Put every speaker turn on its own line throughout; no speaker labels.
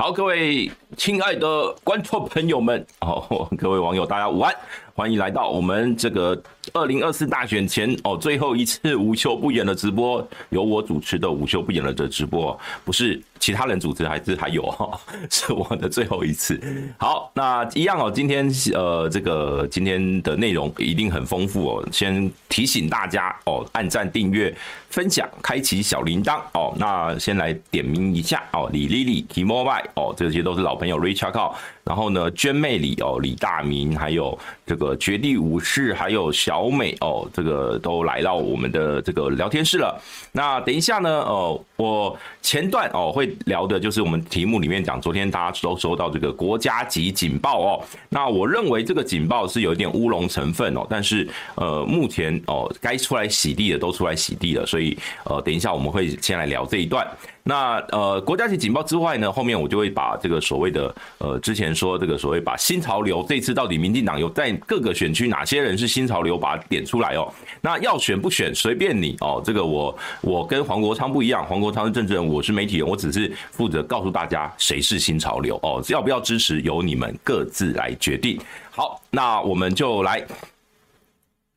好，各位亲爱的观众朋友们，哦，各位网友，大家午安，欢迎来到我们这个二零二四大选前哦最后一次午休不演的直播，由我主持的午休不演了的直播，不是其他人主持，还是还有哈，是我的最后一次。好，那一样哦，今天呃这个今天的内容一定很丰富哦，先提醒大家哦，按赞、订阅、分享、开启小铃铛哦。那先来点名一下哦，李丽丽、T-Mobile。哦，这些都是老朋，Richard Call，然后呢，娟妹李哦，李大明，还有这个绝地武士，还有小美哦，这个都来到我们的这个聊天室了。那等一下呢，哦，我前段哦会聊的就是我们题目里面讲，昨天大家都收到这个国家级警报哦。那我认为这个警报是有一点乌龙成分哦，但是呃，目前哦该出来洗地的都出来洗地了，所以呃，等一下我们会先来聊这一段。那呃，国家级警报之外呢，后面我就会把这个所谓的呃，之前说这个所谓把新潮流，这次到底民进党有在各个选区哪些人是新潮流，把它点出来哦。那要选不选随便你哦。这个我我跟黄国昌不一样，黄国昌是政治人，我是媒体人，我只是负责告诉大家谁是新潮流哦，要不要支持由你们各自来决定。好，那我们就来，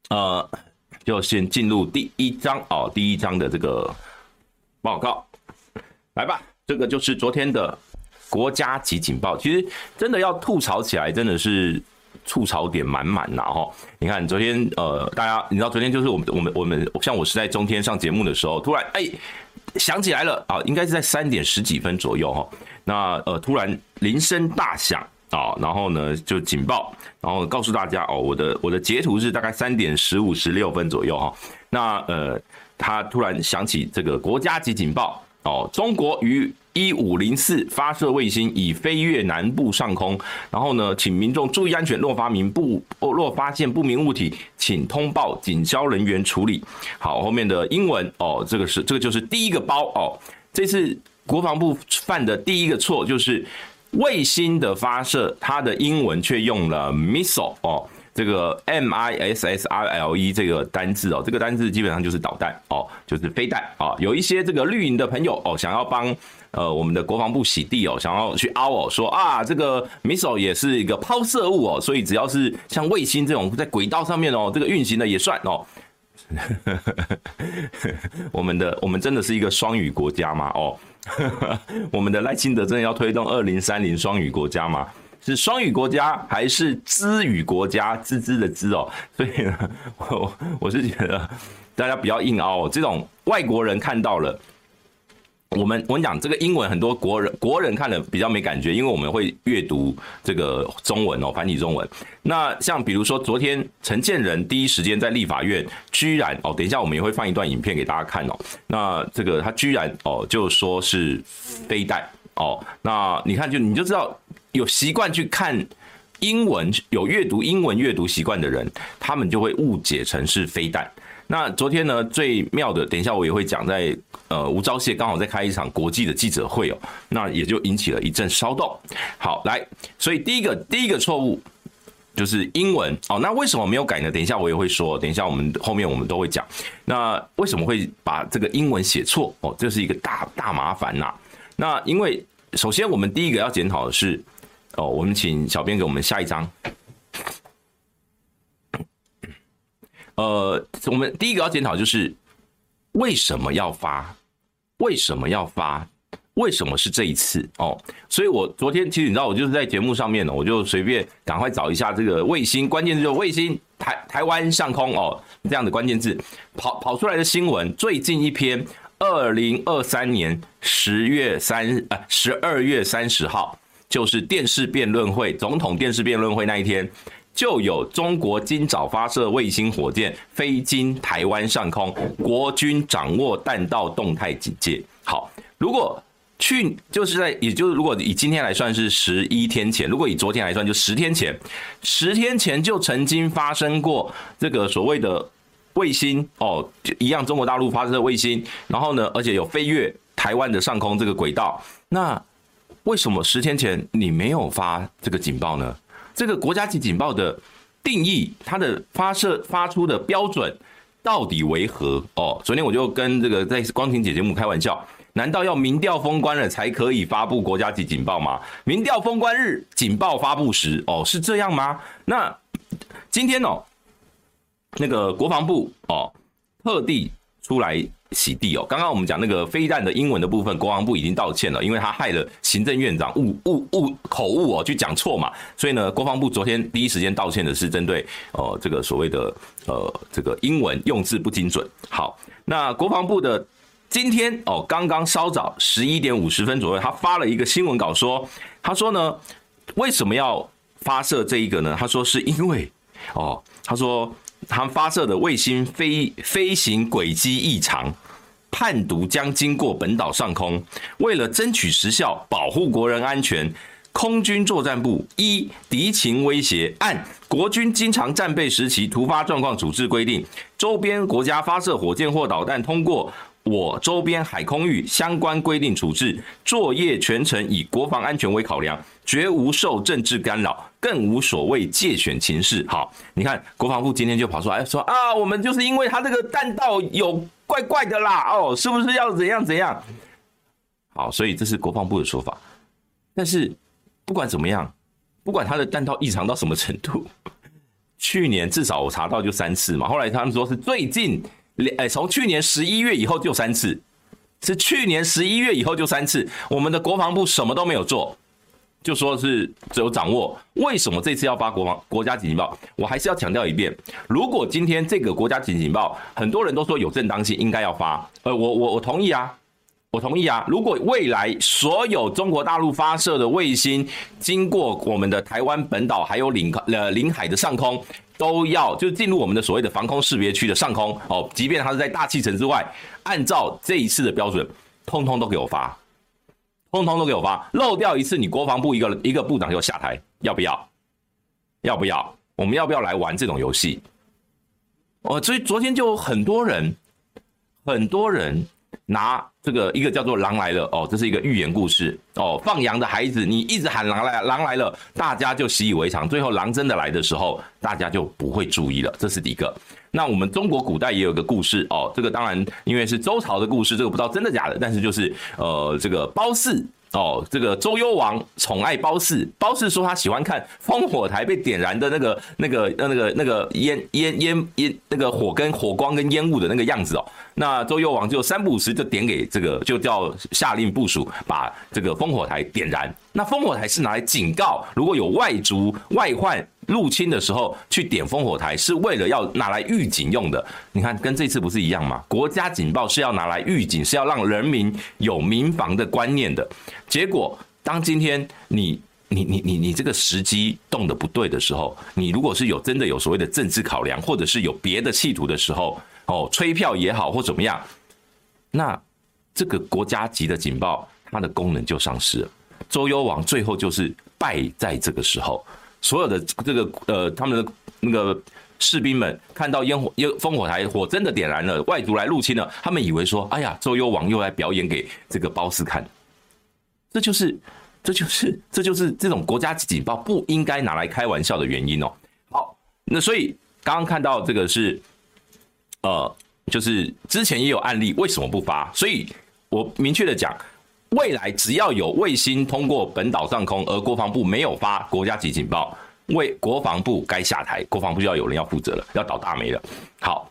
呃，就先进入第一章哦，第一章的这个报告。来吧，这个就是昨天的国家级警报。其实真的要吐槽起来，真的是吐槽点满满呐！哈，你看昨天呃，大家你知道昨天就是我们我们我们像我是在中天上节目的时候，突然哎想起来了啊，应该是在三点十几分左右哈。那呃突然铃声大响啊，然后呢就警报，然后告诉大家哦，我的我的截图是大概三点十五十六分左右哈。那呃他突然响起这个国家级警报。哦，中国于一五零四发射卫星，已飞越南部上空。然后呢，请民众注意安全。若发明不，若发现不明物体，请通报警消人员处理。好，后面的英文哦，这个是这个就是第一个包哦。这次国防部犯的第一个错就是卫星的发射，它的英文却用了 missile 哦。这个 M I S S I L E 这个单字哦，这个单字基本上就是导弹哦，就是飞弹啊。有一些这个绿营的朋友哦，想要帮呃我们的国防部洗地哦，想要去凹哦，说啊这个 missile 也是一个抛射物哦，所以只要是像卫星这种在轨道上面哦，这个运行的也算哦。我们的我们真的是一个双语国家吗？哦，我们的赖清德真的要推动二零三零双语国家吗？是双语国家还是支语国家？吱吱的吱哦，所以呢，我我是觉得大家不要硬凹哦。这种外国人看到了，我们我跟你讲这个英文，很多国人国人看了比较没感觉，因为我们会阅读这个中文哦，繁体中文。那像比如说昨天陈建仁第一时间在立法院，居然哦，等一下我们也会放一段影片给大家看哦。那这个他居然哦就说是飞弹哦，那你看就你就知道。有习惯去看英文、有阅读英文阅读习惯的人，他们就会误解成是飞弹。那昨天呢，最妙的，等一下我也会讲，在呃吴钊燮刚好在开一场国际的记者会哦，那也就引起了一阵骚动。好，来，所以第一个第一个错误就是英文哦。那为什么没有改呢？等一下我也会说，等一下我们后面我们都会讲。那为什么会把这个英文写错哦？这是一个大大麻烦呐。那因为首先我们第一个要检讨的是。哦，我们请小编给我们下一张。呃，我们第一个要检讨就是为什么要发？为什么要发？为什么是这一次？哦，所以我昨天其实你知道，我就是在节目上面呢，我就随便赶快找一下这个卫星，关键字就卫星台台湾上空哦这样的关键字，跑跑出来的新闻，最近一篇，二零二三年十月三呃十二月三十号。就是电视辩论会，总统电视辩论会那一天，就有中国今早发射卫星火箭飞经台湾上空，国军掌握弹道动态警戒。好，如果去就是在，也就是如果以今天来算是十一天前，如果以昨天来算就十天前，十天前就曾经发生过这个所谓的卫星哦，一样中国大陆发射卫星，然后呢，而且有飞越台湾的上空这个轨道，那。为什么十天前你没有发这个警报呢？这个国家级警报的定义，它的发射发出的标准到底为何？哦，昨天我就跟这个在光庭姐节目开玩笑，难道要民调封关了才可以发布国家级警报吗？民调封关日警报发布时，哦，是这样吗？那今天哦，那个国防部哦，特地出来洗地哦。刚刚我们讲那个飞弹的英文的部分，国防部已经道歉了，因为他害了行政院长误误误口误哦，去讲错嘛。所以呢，国防部昨天第一时间道歉的是针对呃这个所谓的呃这个英文用字不精准。好，那国防部的。今天哦，刚刚稍早十一点五十分左右，他发了一个新闻稿说，他说呢，为什么要发射这一个呢？他说是因为哦，他说他发射的卫星飞飞行轨迹异常，叛毒将经过本岛上空，为了争取时效，保护国人安全，空军作战部一敌情威胁，按国军经常战备时期突发状况处置规定，周边国家发射火箭或导弹通过。我周边海空域相关规定处置，作业全程以国防安全为考量，绝无受政治干扰，更无所谓借选情势。好，你看国防部今天就跑出来说啊，我们就是因为他这个弹道有怪怪的啦，哦，是不是要怎样怎样？好，所以这是国防部的说法。但是不管怎么样，不管他的弹道异常到什么程度，去年至少我查到就三次嘛，后来他们说是最近。哎，从去年十一月以后就三次，是去年十一月以后就三次。我们的国防部什么都没有做，就说是只有掌握。为什么这次要发国防国家警报？我还是要强调一遍：如果今天这个国家警警报，很多人都说有正当性，应该要发。呃，我我我同意啊，我同意啊。如果未来所有中国大陆发射的卫星经过我们的台湾本岛还有领呃领海的上空，都要就进入我们的所谓的防空识别区的上空哦，即便它是在大气层之外，按照这一次的标准，通通都给我发，通通都给我发，漏掉一次，你国防部一个一个部长就下台，要不要？要不要？我们要不要来玩这种游戏？哦，所以昨天就很多人，很多人。拿这个一个叫做“狼来了”哦，这是一个寓言故事哦。放羊的孩子，你一直喊“狼来，狼来了”，大家就习以为常。最后狼真的来的时候，大家就不会注意了。这是第一个。那我们中国古代也有个故事哦，这个当然因为是周朝的故事，这个不知道真的假的，但是就是呃，这个褒姒。哦，这个周幽王宠爱褒姒，褒姒说他喜欢看烽火台被点燃的那个、那个、那个、那个烟烟烟烟，那个火跟火光跟烟雾的那个样子哦。那周幽王就三不五时就点给这个，就叫下令部署把这个烽火台点燃。那烽火台是拿来警告，如果有外族外患入侵的时候去点烽火台，是为了要拿来预警用的。你看，跟这次不是一样吗？国家警报是要拿来预警，是要让人民有民防的观念的。结果，当今天你你你你你这个时机动的不对的时候，你如果是有真的有所谓的政治考量，或者是有别的企图的时候，哦，吹票也好或怎么样，那这个国家级的警报它的功能就丧失了。周幽王最后就是败在这个时候，所有的这个呃，他们的那个士兵们看到烟火、烟烽火台火真的点燃了，外族来入侵了，他们以为说，哎呀，周幽王又来表演给这个褒姒看，这就是，这就是，这就是这种国家级警报不应该拿来开玩笑的原因哦。好，那所以刚刚看到这个是，呃，就是之前也有案例，为什么不发？所以我明确的讲。未来只要有卫星通过本岛上空，而国防部没有发国家级警报，为国防部该下台，国防部就要有人要负责了，要倒大霉了。好，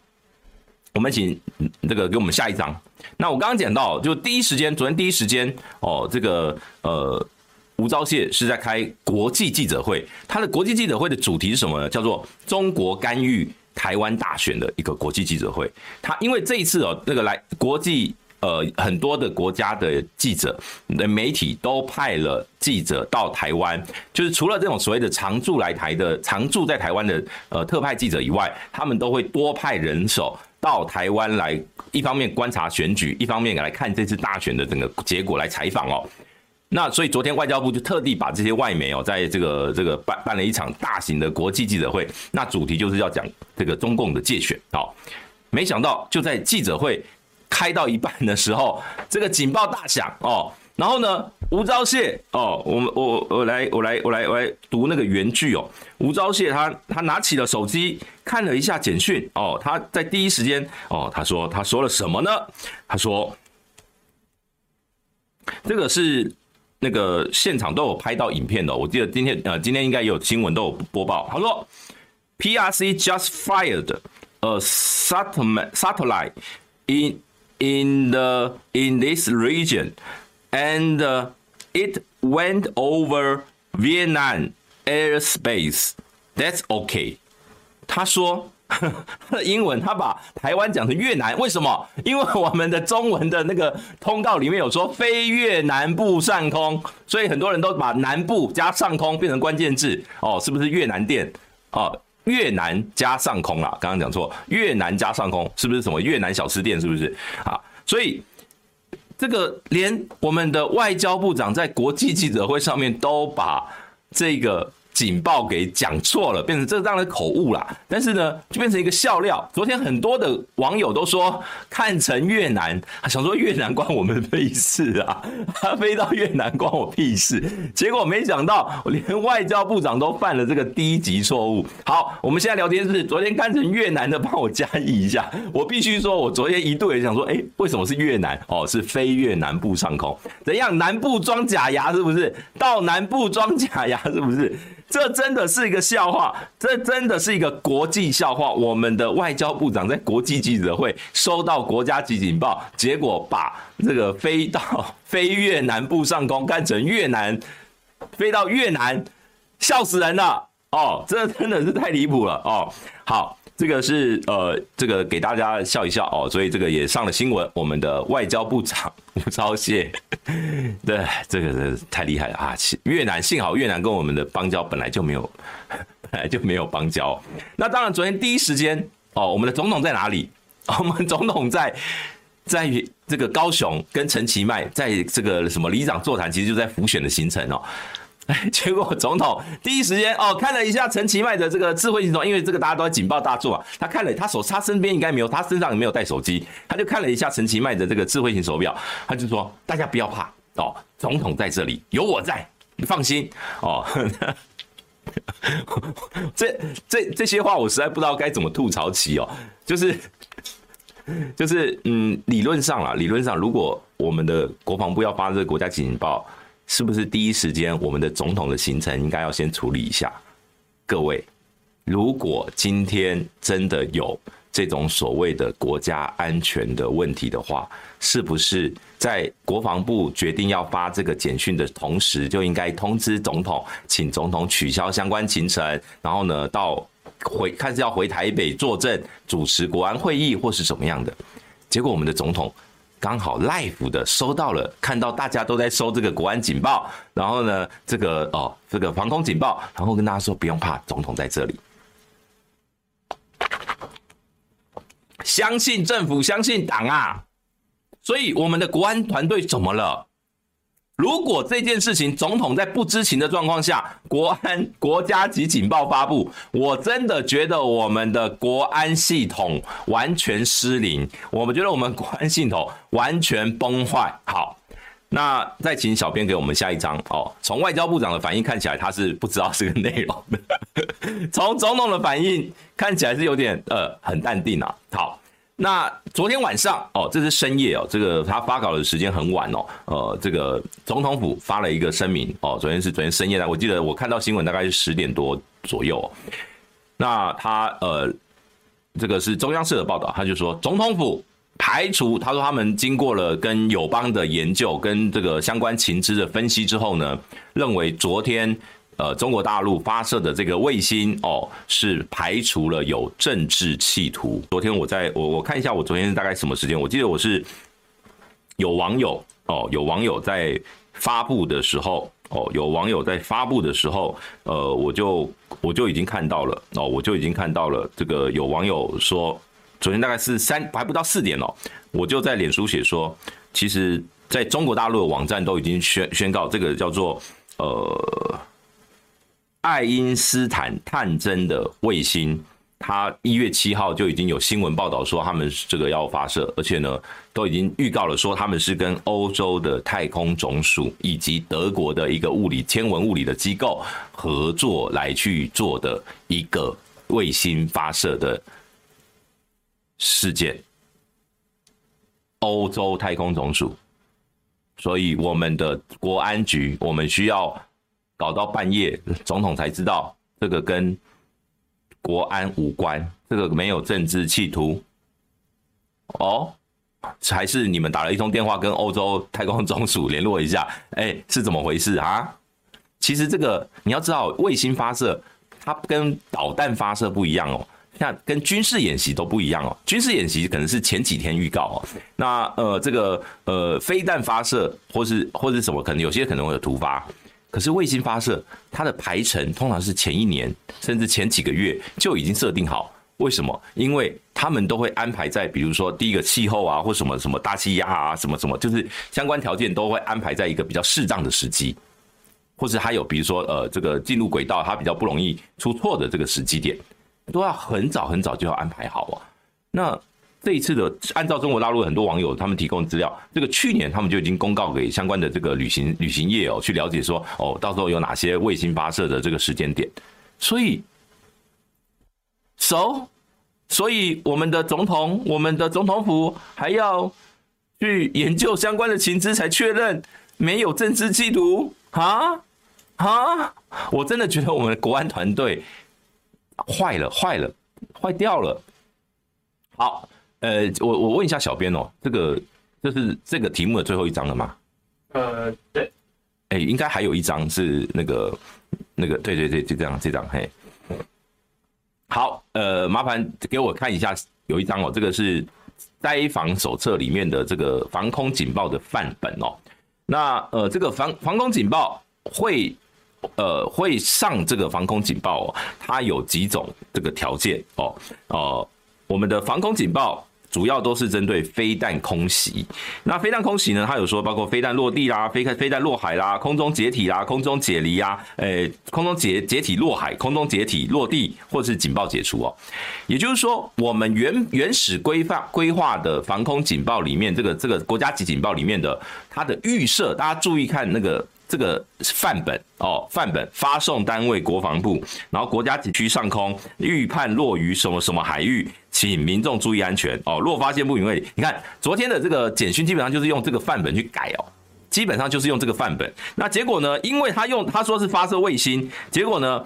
我们请这个给我们下一张。那我刚刚讲到，就第一时间，昨天第一时间哦，这个呃，吴钊燮是在开国际记者会，他的国际记者会的主题是什么呢？叫做中国干预台湾大选的一个国际记者会。他因为这一次哦，那个来国际。呃，很多的国家的记者的媒体都派了记者到台湾，就是除了这种所谓的常驻来台的、常驻在台湾的呃特派记者以外，他们都会多派人手到台湾来，一方面观察选举，一方面来看这次大选的整个结果来采访哦。那所以昨天外交部就特地把这些外媒哦，在这个这个办办了一场大型的国际记者会，那主题就是要讲这个中共的界选哦。没想到就在记者会。开到一半的时候，这个警报大响哦，然后呢，吴钊燮哦，我们我我来我来我来我来读那个原句哦，吴钊燮他他拿起了手机看了一下简讯哦，他在第一时间哦，他说他说了什么呢？他说这个是那个现场都有拍到影片的，我记得今天呃今天应该有新闻都有播报。他说，PRC just fired a satellite in in the in this region and it went over Vietnam airspace. That's okay. 他说。英文，他把台湾讲成越南，为什么？因为我们的中文的那个通告里面有说飞越南部上空，所以很多人都把南部加上空变成关键字哦，是不是越南店？哦，越南加上空啦，刚刚讲错，越南加上空是不是什么越南小吃店？是不是啊？所以这个连我们的外交部长在国际记者会上面都把这个。警报给讲错了，变成这当然口误啦。但是呢，就变成一个笑料。昨天很多的网友都说看成越南，想说越南关我们屁事啊，他飞到越南关我屁事。结果没想到，连外交部长都犯了这个低级错误。好，我们现在聊天是昨天看成越南的，帮我加译一下。我必须说，我昨天一度也想说，哎，为什么是越南？哦，是飞越南部上空，怎样？南部装假牙是不是？到南部装假牙是不是？这真的是一个笑话，这真的是一个国际笑话。我们的外交部长在国际记者会收到国家级警报，结果把这个飞到飞越南部上空，干成越南飞到越南，笑死人了哦！这真的是太离谱了哦。好。这个是呃，这个给大家笑一笑哦，所以这个也上了新闻。我们的外交部长吴钊燮，对，这个是太厉害了啊！越南幸好越南跟我们的邦交本来就没有，本来就没有邦交。那当然，昨天第一时间哦，我们的总统在哪里？我们总统在在这个高雄跟陈其迈在这个什么里长座谈，其实就在浮选的行程哦。结果总统第一时间哦看了一下陈其迈的这个智慧型手，因为这个大家都在警报大作啊，他看了他手他身边应该没有，他身上也没有带手机，他就看了一下陈其迈的这个智慧型手表，他就说大家不要怕哦，总统在这里有我在，你放心哦。这这这些话我实在不知道该怎么吐槽起哦，就是就是嗯，理论上啦，理论上如果我们的国防部要发这个国家警报。是不是第一时间我们的总统的行程应该要先处理一下？各位，如果今天真的有这种所谓的国家安全的问题的话，是不是在国防部决定要发这个简讯的同时，就应该通知总统，请总统取消相关行程，然后呢，到回看是要回台北坐镇主持国安会议或是怎么样的？结果我们的总统。刚好 l i f e 的收到了，看到大家都在收这个国安警报，然后呢，这个哦，这个防空警报，然后跟大家说不用怕，总统在这里，相信政府，相信党啊，所以我们的国安团队怎么了？如果这件事情总统在不知情的状况下，国安 国家级警报发布，我真的觉得我们的国安系统完全失灵，我们觉得我们国安系统完全崩坏。好，那再请小编给我们下一张哦。从外交部长的反应看起来，他是不知道这个内容的；从总统的反应看起来是有点呃很淡定啊。好。那昨天晚上哦，这是深夜哦，这个他发稿的时间很晚哦，呃，这个总统府发了一个声明哦，昨天是昨天深夜的，我记得我看到新闻大概是十点多左右哦。那他呃，这个是中央社的报道，他就说总统府排除，他说他们经过了跟友邦的研究跟这个相关情资的分析之后呢，认为昨天。呃，中国大陆发射的这个卫星哦，是排除了有政治企图。昨天我在我我看一下，我昨天大概什么时间？我记得我是有网友哦，有网友在发布的时候哦，有网友在发布的时候，呃，我就我就已经看到了哦，我就已经看到了这个有网友说，昨天大概是三还不到四点哦，我就在脸书写说，其实在中国大陆的网站都已经宣宣告这个叫做呃。爱因斯坦探针的卫星，它一月七号就已经有新闻报道说他们这个要发射，而且呢，都已经预告了说他们是跟欧洲的太空总署以及德国的一个物理天文物理的机构合作来去做的一个卫星发射的事件。欧洲太空总署。所以我们的国安局，我们需要搞到半夜，总统才知道这个跟国安无关，这个没有政治企图。哦，还是你们打了一通电话跟欧洲太空总署联络一下？哎，是怎么回事啊？其实这个你要知道，卫星发射它跟导弹发射不一样哦。那跟军事演习都不一样哦，军事演习可能是前几天预告哦。那呃，这个呃，飞弹发射或是或是什么，可能有些可能会有突发。可是卫星发射，它的排程通常是前一年甚至前几个月就已经设定好。为什么？因为他们都会安排在，比如说第一个气候啊，或什么什么大气压啊，什么什么，就是相关条件都会安排在一个比较适当的时机，或是还有比如说呃，这个进入轨道它比较不容易出错的这个时机点。都要很早很早就要安排好啊。那这一次的，按照中国大陆很多网友他们提供的资料，这个去年他们就已经公告给相关的这个旅行旅行业哦，去了解说哦，到时候有哪些卫星发射的这个时间点。所以，so，所以我们的总统，我们的总统府还要去研究相关的情资，才确认没有政治企图啊啊！我真的觉得我们的国安团队。坏了，坏了，坏掉了。好，呃，我我问一下小编哦，这个这是这个题目的最后一张了吗？
呃，对。
哎，应该还有一张是那个那个，对对对，就这样，这张嘿。好，呃，麻烦给我看一下，有一张哦，这个是灾防手册里面的这个防空警报的范本哦。那呃，这个防防空警报会。呃，会上这个防空警报哦，它有几种这个条件哦，呃，我们的防空警报主要都是针对飞弹空袭。那飞弹空袭呢，它有说包括飞弹落地啦、飞飞弹落海啦、空中解体啦、空中解离啊，诶，空中解解体落海、空中解体落地，或是警报解除哦。也就是说，我们原原始规范规划的防空警报里面，这个这个国家级警报里面的它的预设，大家注意看那个。这个范本哦，范本发送单位国防部，然后国家级区上空预判落于什么什么海域，请民众注意安全哦。若发现不明位，你看昨天的这个简讯基本上就是用这个范本去改哦，基本上就是用这个范本。那结果呢？因为他用他说是发射卫星，结果呢，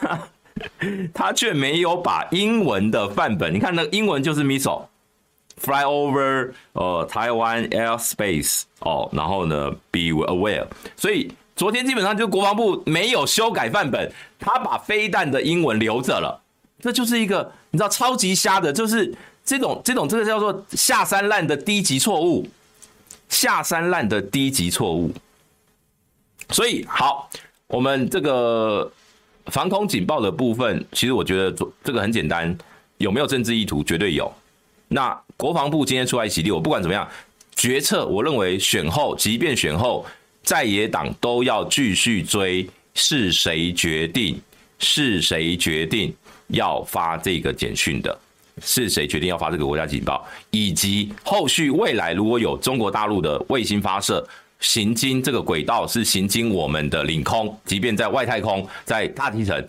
他 他却没有把英文的范本，你看那英文就是 missile。Fly over 呃台湾 airspace 哦，然后呢 be aware，所以昨天基本上就国防部没有修改范本，他把飞弹的英文留着了，这就是一个你知道超级瞎的，就是这种这种这个叫做下三滥的低级错误，下三滥的低级错误。所以好，我们这个防空警报的部分，其实我觉得这个很简单，有没有政治意图？绝对有。那国防部今天出来洗地，我不管怎么样，决策我认为选后，即便选后，在野党都要继续追，是谁决定？是谁决定要发这个简讯的？是谁决定要发这个国家警报？以及后续未来如果有中国大陆的卫星发射，行经这个轨道是行经我们的领空，即便在外太空，在大气层，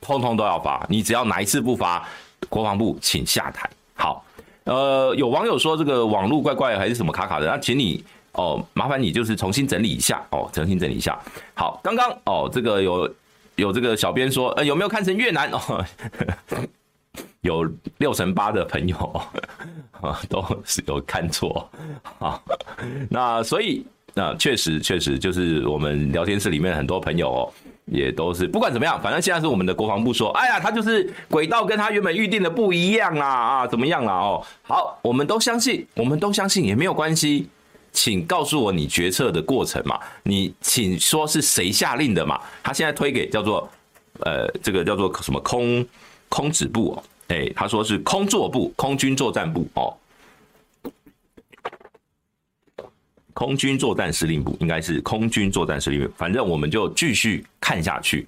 通通都要发。你只要哪一次不发，国防部请下台。好。呃，有网友说这个网络怪怪还是什么卡卡的，那请你哦，麻烦你就是重新整理一下哦，重新整理一下。好，刚刚哦，这个有有这个小编说，呃，有没有看成越南 哦？有六成八的朋友啊，都是有看错啊。那所以那确实确实就是我们聊天室里面很多朋友哦。也都是，不管怎么样，反正现在是我们的国防部说，哎呀，他就是轨道跟他原本预定的不一样啦，啊，怎么样啦？哦，好，我们都相信，我们都相信也没有关系，请告诉我你决策的过程嘛，你请说是谁下令的嘛？他现在推给叫做，呃，这个叫做什么空空指部哦，哎，他说是空作部，空军作战部哦。空军作战司令部应该是空军作战司令部，反正我们就继续看下去。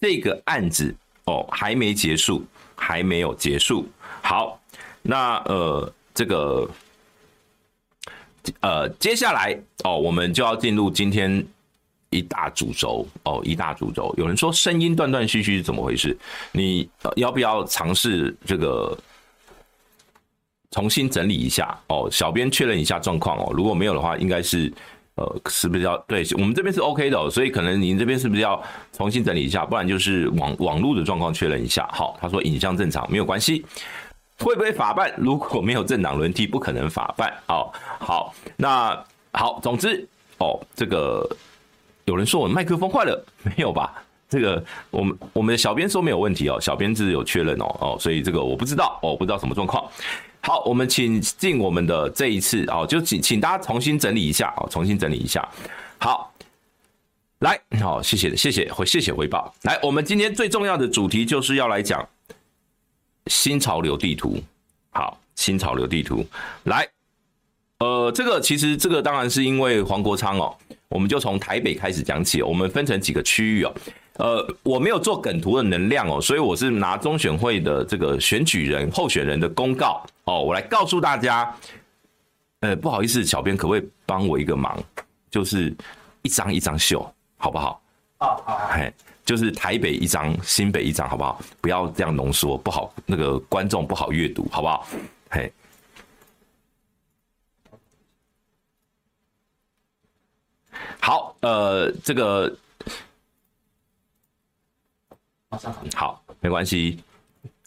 这个案子哦还没结束，还没有结束。好，那呃这个呃接下来哦我们就要进入今天一大主轴哦一大主轴。有人说声音断断续续是怎么回事？你要不要尝试这个？重新整理一下哦，小编确认一下状况哦。如果没有的话，应该是呃，是不是要对我们这边是 OK 的，所以可能您这边是不是要重新整理一下，不然就是网网络的状况确认一下。好，他说影像正常，没有关系。会不会法办？如果没有政党轮替，不可能法办。哦，好，那好，总之哦，这个有人说我麦克风坏了，没有吧？这个我们我们的小编说没有问题哦，小编是有确认哦哦，所以这个我不知道哦，不知道什么状况。好，我们请进我们的这一次哦，就请请大家重新整理一下哦，重新整理一下。好，来，好，谢谢谢谢回谢谢回报。来，我们今天最重要的主题就是要来讲新潮流地图。好，新潮流地图来，呃，这个其实这个当然是因为黄国昌哦，我们就从台北开始讲起，我们分成几个区域哦。呃，我没有做梗图的能量哦，所以我是拿中选会的这个选举人候选人的公告哦，我来告诉大家。呃，不好意思，小编可不可以帮我一个忙？就是一张一张秀，好不好？好好，嘿，就是台北一张，新北一张，好不好？不要这样浓缩，不好，那个观众不好阅读，好不好？嘿，好，呃，这个。好，没关系。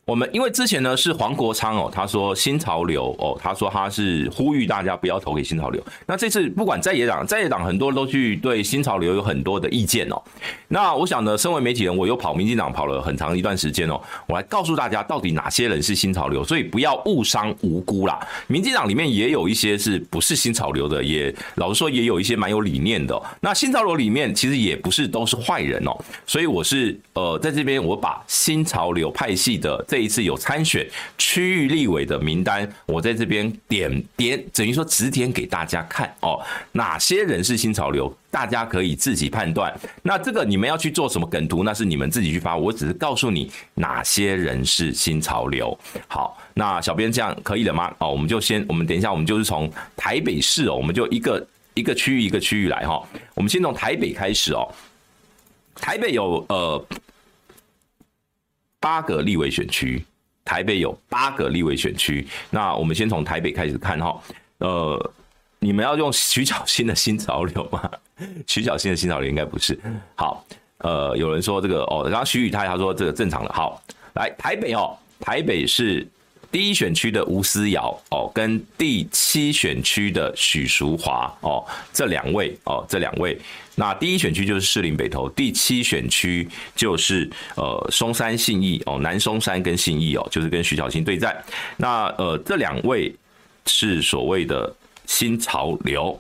我们因为之前呢是黄国昌哦，他说新潮流哦，他说他是呼吁大家不要投给新潮流。那这次不管在野党，在野党很多人都去对新潮流有很多的意见哦。那我想呢，身为媒体人，我又跑民进党跑了很长一段时间哦，我来告诉大家到底哪些人是新潮流，所以不要误伤无辜啦。民进党里面也有一些是不是新潮流的，也老实说也有一些蛮有理念的。那新潮流里面其实也不是都是坏人哦，所以我是呃在这边我把新潮流派系的这。这一次有参选区域立委的名单，我在这边点点，等于说指点给大家看哦，哪些人是新潮流，大家可以自己判断。那这个你们要去做什么梗图，那是你们自己去发，我只是告诉你哪些人是新潮流。好，那小编这样可以了吗？哦，我们就先，我们等一下，我们就是从台北市哦，我们就一个一个区域一个区域来哈，我们先从台北开始哦，台北有呃。八个立委选区，台北有八个立委选区。那我们先从台北开始看哈。呃，你们要用徐小新的新潮流吗？徐小新的新潮流应该不是。好，呃，有人说这个哦，然后徐宇泰他说这个正常的。好，来台北哦，台北是第一选区的吴思瑶哦，跟第七选区的许淑华哦，这两位哦，这两位。那第一选区就是士林北投，第七选区就是呃松山信义哦，南松山跟信义哦，就是跟徐巧芯对战。那呃这两位是所谓的新潮流。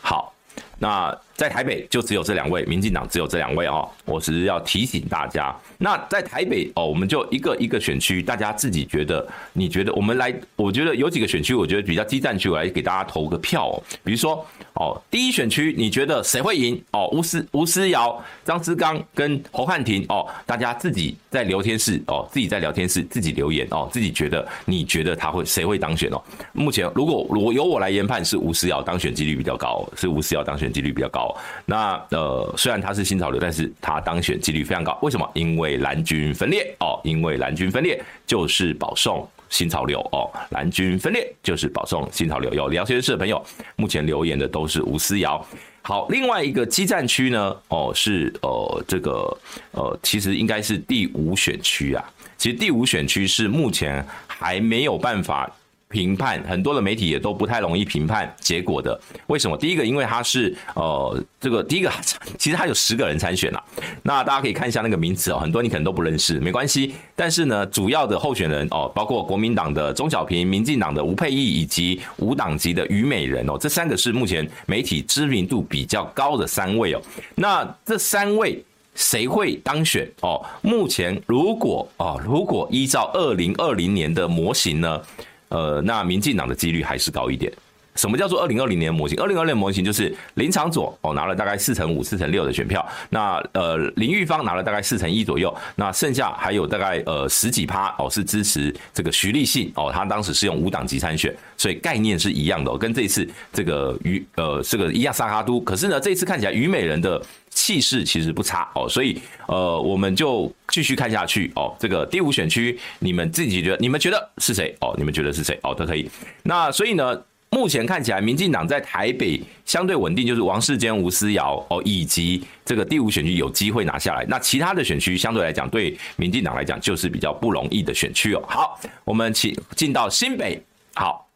好，那在台北就只有这两位，民进党只有这两位哦，我只是要提醒大家。那在台北哦，我们就一个一个选区，大家自己觉得，你觉得我们来，我觉得有几个选区，我觉得比较激战区，我来给大家投个票哦。比如说哦，第一选区你觉得谁会赢？哦，吴思吴思瑶、张志刚跟侯汉廷哦，大家自己在聊天室哦，自己在聊天室自己留言哦，自己觉得你觉得他会谁会当选哦？目前如果如果由我来研判，是吴思瑶当选几率比较高，是吴思瑶当选几率比较高。那呃，虽然他是新潮流，但是他当选几率非常高。为什么？因为蓝军分裂哦，因为蓝军分裂就是保送新潮流哦，蓝军分裂就是保送新潮流。有聊天室的朋友，目前留言的都是吴思瑶。好，另外一个基站区呢，哦是呃这个呃其实应该是第五选区啊，其实第五选区是目前还没有办法。评判很多的媒体也都不太容易评判结果的，为什么？第一个，因为他是呃，这个第一个，其实他有十个人参选了，那大家可以看一下那个名字哦，很多你可能都不认识，没关系。但是呢，主要的候选人哦，包括国民党的钟小平、民进党的吴佩义以及无党籍的虞美人哦，这三个是目前媒体知名度比较高的三位哦。那这三位谁会当选哦？目前如果哦，如果依照二零二零年的模型呢？呃，那民进党的几率还是高一点。什么叫做二零二零年模型？二零二零年模型就是林长佐哦拿了大概四成五、四成六的选票，那呃林玉芳拿了大概四成一左右，那剩下还有大概呃十几趴哦是支持这个徐立信哦，他当时是用五党籍参选，所以概念是一样的，跟这一次这个于呃这个一样萨哈都。可是呢，这一次看起来于美人的气势其实不差哦，所以呃我们就继续看下去哦。这个第五选区，你们自己觉得你们觉得是谁哦？你们觉得是谁哦？都可以。那所以呢？目前看起来，民进党在台北相对稳定，就是王世坚、吴思瑶哦，以及这个第五选区有机会拿下来。那其他的选区相对来讲，对民进党来讲就是比较不容易的选区哦。好，我们请进到新北。好，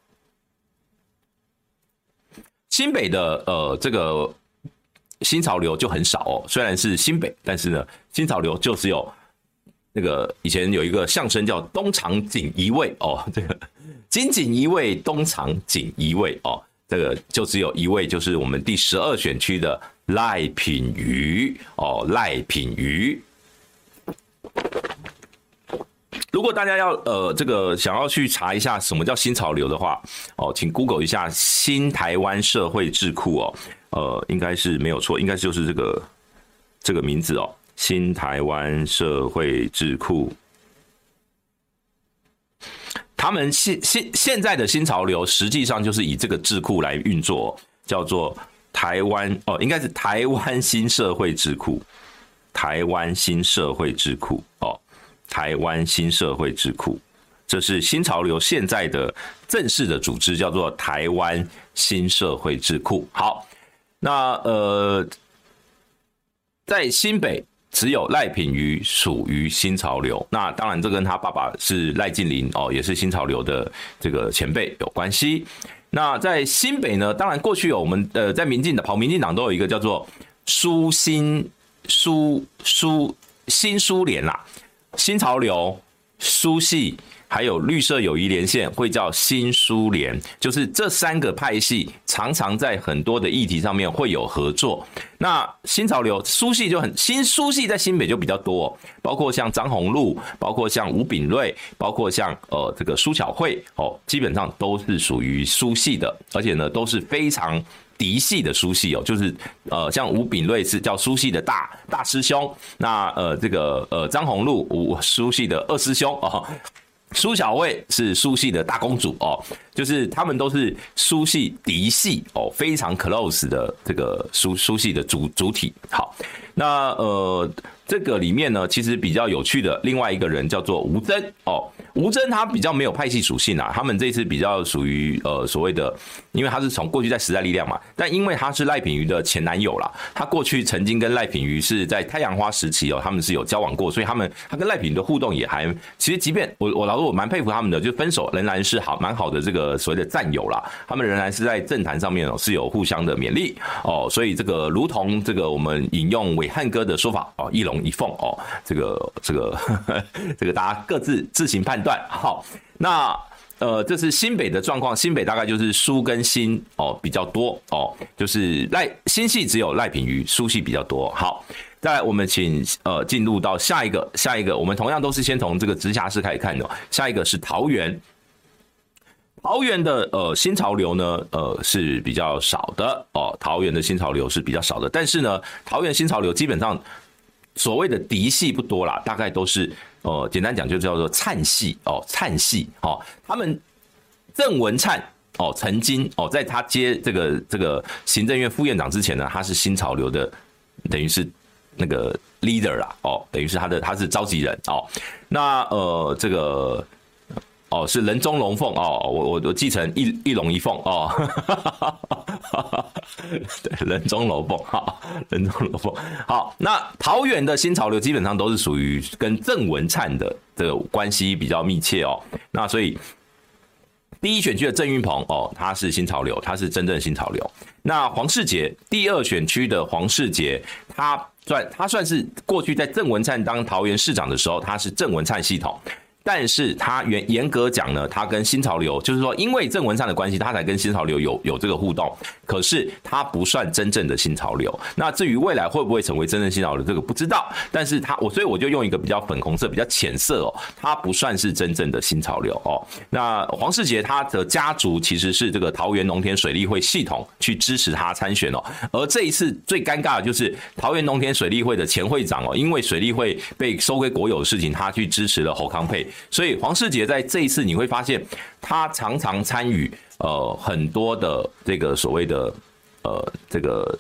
新北的呃这个新潮流就很少哦，虽然是新北，但是呢，新潮流就只有那个以前有一个相声叫东厂锦衣卫哦，这个。金锦衣卫，东厂锦衣卫哦，这个就只有一位，就是我们第十二选区的赖品妤哦，赖品妤。如果大家要呃这个想要去查一下什么叫新潮流的话哦，请 Google 一下新台湾社会智库哦，呃，应该是没有错，应该就是这个这个名字哦，新台湾社会智库。他们现现现在的新潮流，实际上就是以这个智库来运作，叫做台湾哦，应该是台湾新社会智库，台湾新社会智库哦，台湾新社会智库，这是新潮流现在的正式的组织，叫做台湾新社会智库。好，那呃，在新北。只有赖品妤属于新潮流，那当然这跟他爸爸是赖劲麟哦，也是新潮流的这个前辈有关系。那在新北呢，当然过去有我们呃在民进党跑民进党都有一个叫做苏新苏苏新苏联啦，新潮流苏系。还有绿色友谊连线会叫新苏联，就是这三个派系常常在很多的议题上面会有合作。那新潮流苏系就很新苏系在新北就比较多，包括像张宏禄，包括像吴秉瑞，包括像呃这个苏巧慧哦，基本上都是属于苏系的，而且呢都是非常嫡系的苏系哦，就是呃像吴秉瑞是叫苏系的大大师兄，那呃这个呃张宏禄吴苏系的二师兄哦。苏小卫是苏系的大公主哦，就是他们都是苏系嫡系哦，非常 close 的这个苏苏系的主主体。好，那呃。这个里面呢，其实比较有趣的另外一个人叫做吴峥哦，吴峥他比较没有派系属性啊，他们这次比较属于呃所谓的，因为他是从过去在时代力量嘛，但因为他是赖品妤的前男友啦，他过去曾经跟赖品妤是在太阳花时期哦，他们是有交往过，所以他们他跟赖品妤的互动也还，其实即便我我老实我蛮佩服他们的，就分手仍然是好蛮好的这个所谓的战友啦，他们仍然是在政坛上面哦是有互相的勉励哦，所以这个如同这个我们引用暐瀚哥的说法哦，一龙。一凤哦，这个这个呵呵 这个大家各自自行判断。好，那呃，这是新北的状况，新北大概就是苏跟新哦比较多哦，就是赖新系只有赖品瑜，苏系比较多。好，再来我们请呃进入到下一个下一个，我们同样都是先从这个直辖市开始看的。下一个是桃园，桃园的呃新潮流呢呃是比较少的哦，桃园的新潮流是比较少的，但是呢，桃园新潮流基本上。所谓的嫡系不多啦，大概都是呃，简单讲就叫做灿系哦，灿系哦，他们郑文灿哦，曾经哦，在他接这个这个行政院副院长之前呢，他是新潮流的，等于是那个 leader 啦哦，等于是他的他是召集人哦，那呃这个。哦，是人中龙凤哦，我我我继承一一龙一凤哦，对，人中龙凤哈，人中龙凤好。那桃园的新潮流基本上都是属于跟郑文灿的这个关系比较密切哦。那所以第一选区的郑运鹏哦，他是新潮流，他是真正新潮流。那黄世杰第二选区的黄世杰，他算他算是过去在郑文灿当桃园市长的时候，他是郑文灿系统。但是他严严格讲呢，他跟新潮流就是说，因为郑文灿的关系，他才跟新潮流有有这个互动。可是他不算真正的新潮流。那至于未来会不会成为真正新潮流，这个不知道。但是他我所以我就用一个比较粉红色、比较浅色哦，他不算是真正的新潮流哦。那黄世杰他的家族其实是这个桃园农田水利会系统去支持他参选哦。而这一次最尴尬的就是桃园农田水利会的前会长哦，因为水利会被收归国有的事情，他去支持了侯康沛。所以黄世杰在这一次你会发现，他常常参与呃很多的这个所谓的呃这个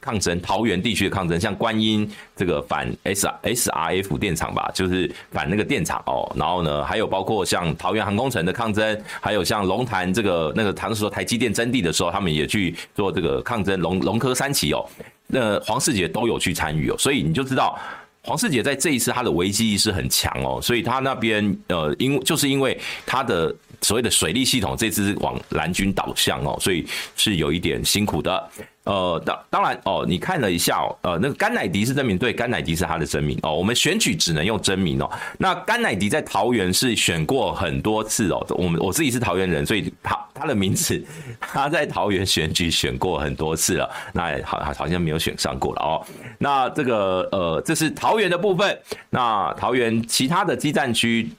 抗争，桃园地区的抗争，像观音这个反 S S R F 电厂吧，就是反那个电厂哦。然后呢，还有包括像桃园航空城的抗争，还有像龙潭这个那个当时说台积电征地的时候，他们也去做这个抗争，龙龙科三期哦，那黄世杰都有去参与哦，所以你就知道。黄世杰在这一次他的危机意识很强哦，所以他那边呃，因就是因为他的所谓的水利系统这次往蓝军导向哦，所以是有一点辛苦的。呃，当当然哦，你看了一下哦，呃，那个甘乃迪是真名，对，甘乃迪是他的真名哦。我们选举只能用真名哦。那甘乃迪在桃园是选过很多次哦。我们我自己是桃园人，所以他他的名字他在桃园选举选过很多次了。那好好像没有选上过了哦。那这个呃，这是桃园的部分。那桃园其他的基站区。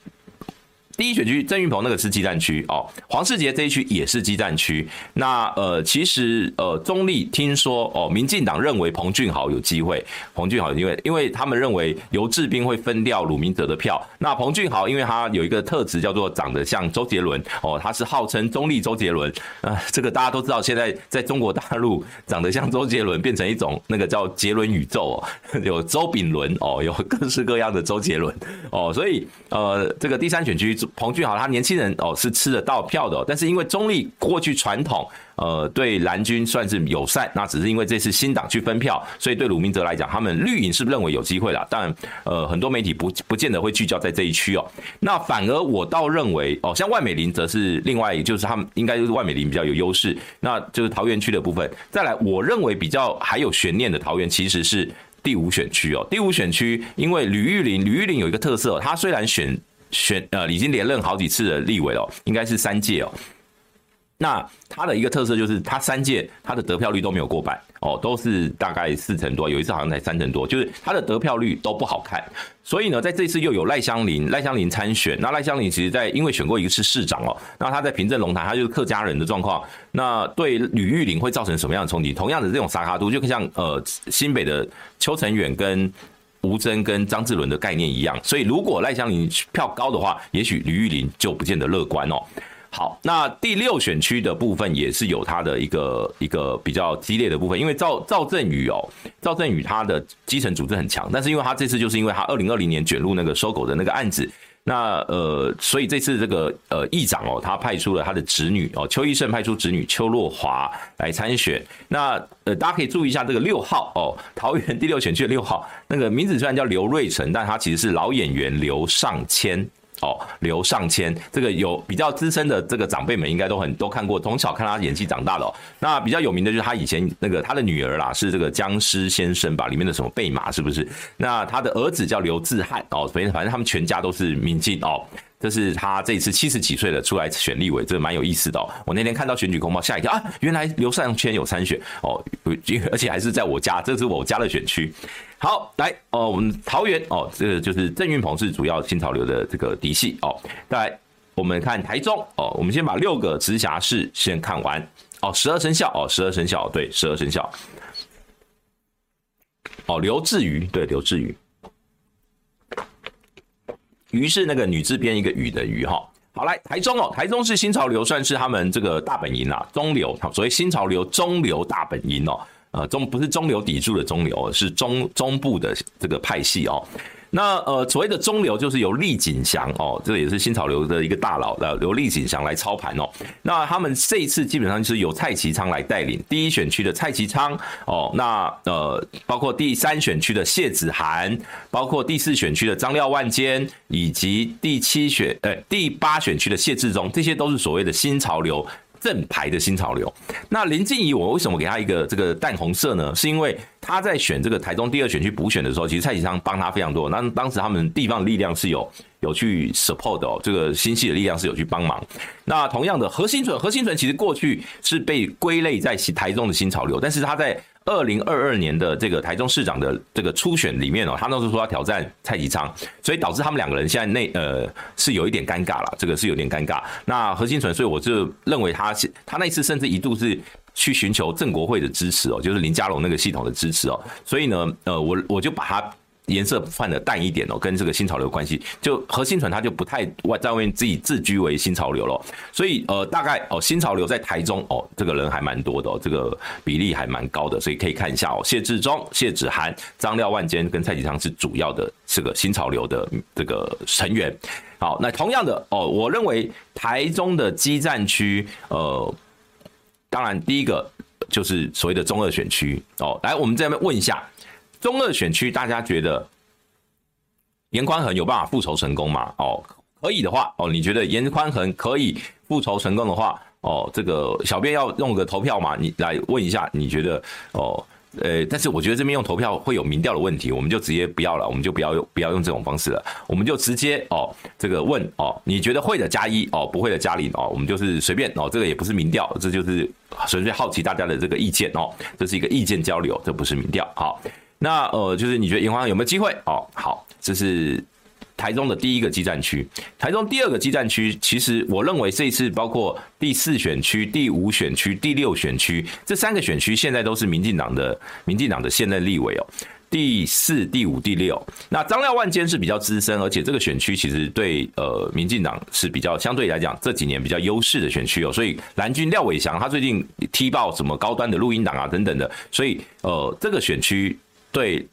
第一选区郑云鹏那个是基战区哦，黄世杰这一区也是基战区。那呃，其实呃，中立听说哦，民进党认为彭俊豪有机会，彭俊豪因为因为他们认为游志斌会分掉鲁明哲的票。那彭俊豪因为他有一个特质叫做长得像周杰伦哦，他是号称中立周杰伦啊，这个大家都知道，现在在中国大陆长得像周杰伦变成一种那个叫杰伦宇宙哦，有周炳伦哦，有各式各样的周杰伦哦，所以呃，这个第三选区。彭俊豪他年轻人哦是吃得到票的，但是因为中立过去传统呃对蓝军算是友善，那只是因为这次新党去分票，所以对鲁明哲来讲，他们绿营是认为有机会啦。但呃很多媒体不不见得会聚焦在这一区哦。那反而我倒认为哦，像万美林则是另外，就是他们应该就是万美林比较有优势，那就是桃园区的部分。再来，我认为比较还有悬念的桃园其实是第五选区哦。第五选区因为吕玉玲，吕玉玲有一个特色，她虽然选。选呃，已经连任好几次的立委了，应该是三届哦。那他的一个特色就是，他三届他的得票率都没有过半哦，都是大概四成多，有一次好像才三成多，就是他的得票率都不好看。所以呢，在这次又有赖香林，赖香林参选。那赖香林其实在因为选过一次市长哦，那他在平镇龙潭，他就是客家人的状况，那对吕玉玲会造成什么样的冲击？同样的这种撒卡都，就像呃新北的邱成远跟。吴征跟张志伦的概念一样，所以如果赖香林票高的话，也许吕玉玲就不见得乐观哦。好，那第六选区的部分也是有他的一个一个比较激烈的部分，因为赵赵振宇哦，赵振宇他的基层组织很强，但是因为他这次就是因为他二零二零年卷入那个收狗的那个案子。那呃，所以这次这个呃议长哦，他派出了他的侄女哦，邱奕胜派出侄女邱若华来参选。那呃，大家可以注意一下这个六号哦，桃园第六选区的六号，那个名字虽然叫刘瑞成，但他其实是老演员刘尚谦。哦，刘尚谦，这个有比较资深的这个长辈们应该都很都看过，从小看他演戏长大的哦。那比较有名的就是他以前那个他的女儿啦，是这个僵尸先生吧，里面的什么贝玛是不是？那他的儿子叫刘志汉哦，反正反正他们全家都是民进哦。这是他这一次七十几岁了出来选立委，这蛮有意思的哦。我那天看到选举公报吓一跳啊，原来刘尚谦有参选哦，而且还是在我家，这是我家的选区。好，来哦，我们桃园哦，这个就是郑运鹏是主要新潮流的这个嫡系哦。再来，我们看台中哦，我们先把六个直辖市先看完哦，十二生肖哦，十二生肖对，十二生肖。哦，刘志瑜对，刘志瑜。于是那个女字边一个雨的雨哈。好，来台中哦，台中是新潮流，算是他们这个大本营啦，中流，所谓新潮流中流大本营哦。呃，中不是中流砥柱的中流，是中中部的这个派系哦。那呃，所谓的中流就是由厉景祥哦，这个也是新潮流的一个大佬，呃，由厉景祥来操盘哦。那他们这一次基本上就是由蔡其昌来带领第一选区的蔡其昌哦，那呃，包括第三选区的谢子涵，包括第四选区的张廖万坚，以及第七选呃第八选区的谢志忠，这些都是所谓的新潮流。正牌的新潮流，那林静怡，我为什么给他一个这个淡红色呢？是因为他在选这个台中第二选区补选的时候，其实蔡启昌帮他非常多。那当时他们地方的力量是有有去 support 哦，这个新系的力量是有去帮忙。那同样的何心纯，何心纯其实过去是被归类在台中的新潮流，但是他在。二零二二年的这个台中市长的这个初选里面哦，他那时候说要挑战蔡其昌，所以导致他们两个人现在内呃是有一点尴尬了，这个是有点尴尬。那何心存，所以我就认为他是他那次甚至一度是去寻求郑国会的支持哦，就是林佳龙那个系统的支持哦。所以呢，呃，我我就把他颜色换的淡一点哦，跟这个新潮流关系，就何欣纯他就不太外在外面自己自居为新潮流了，所以呃大概哦新潮流在台中哦这个人还蛮多的哦，这个比例还蛮高的，所以可以看一下哦，谢志忠、谢子涵、张廖万坚跟蔡其昌是主要的这个新潮流的这个成员。好，那同样的哦，我认为台中的基战区，呃，当然第一个就是所谓的中二选区哦，来我们这边问一下。中二选区，大家觉得严宽恒有办法复仇成功吗？哦，可以的话，哦，你觉得严宽恒可以复仇成功的话，哦，这个小编要用个投票嘛？你来问一下，你觉得哦，呃，但是我觉得这边用投票会有民调的问题，我们就直接不要了，我们就不要用不要用这种方式了，我们就直接哦，这个问哦，你觉得会的加一哦，不会的加零哦，我们就是随便哦，这个也不是民调，这就是纯粹好奇大家的这个意见哦，这是一个意见交流，这不是民调，好。那呃，就是你觉得颜宽恒有没有机会？哦，好，这是台中的第一个基战区。台中第二个基战区，其实我认为这一次包括第四选区、第五选区、第六选区这三个选区，现在都是民进党的民进党的现任立委哦。第四、第五、第六，那张廖万坚是比较资深，而且这个选区其实对呃民进党是比较相对来讲这几年比较优势的选区哦。所以蓝军廖伟翔他最近踢爆什么高端的录音档啊等等的，所以呃这个选区。对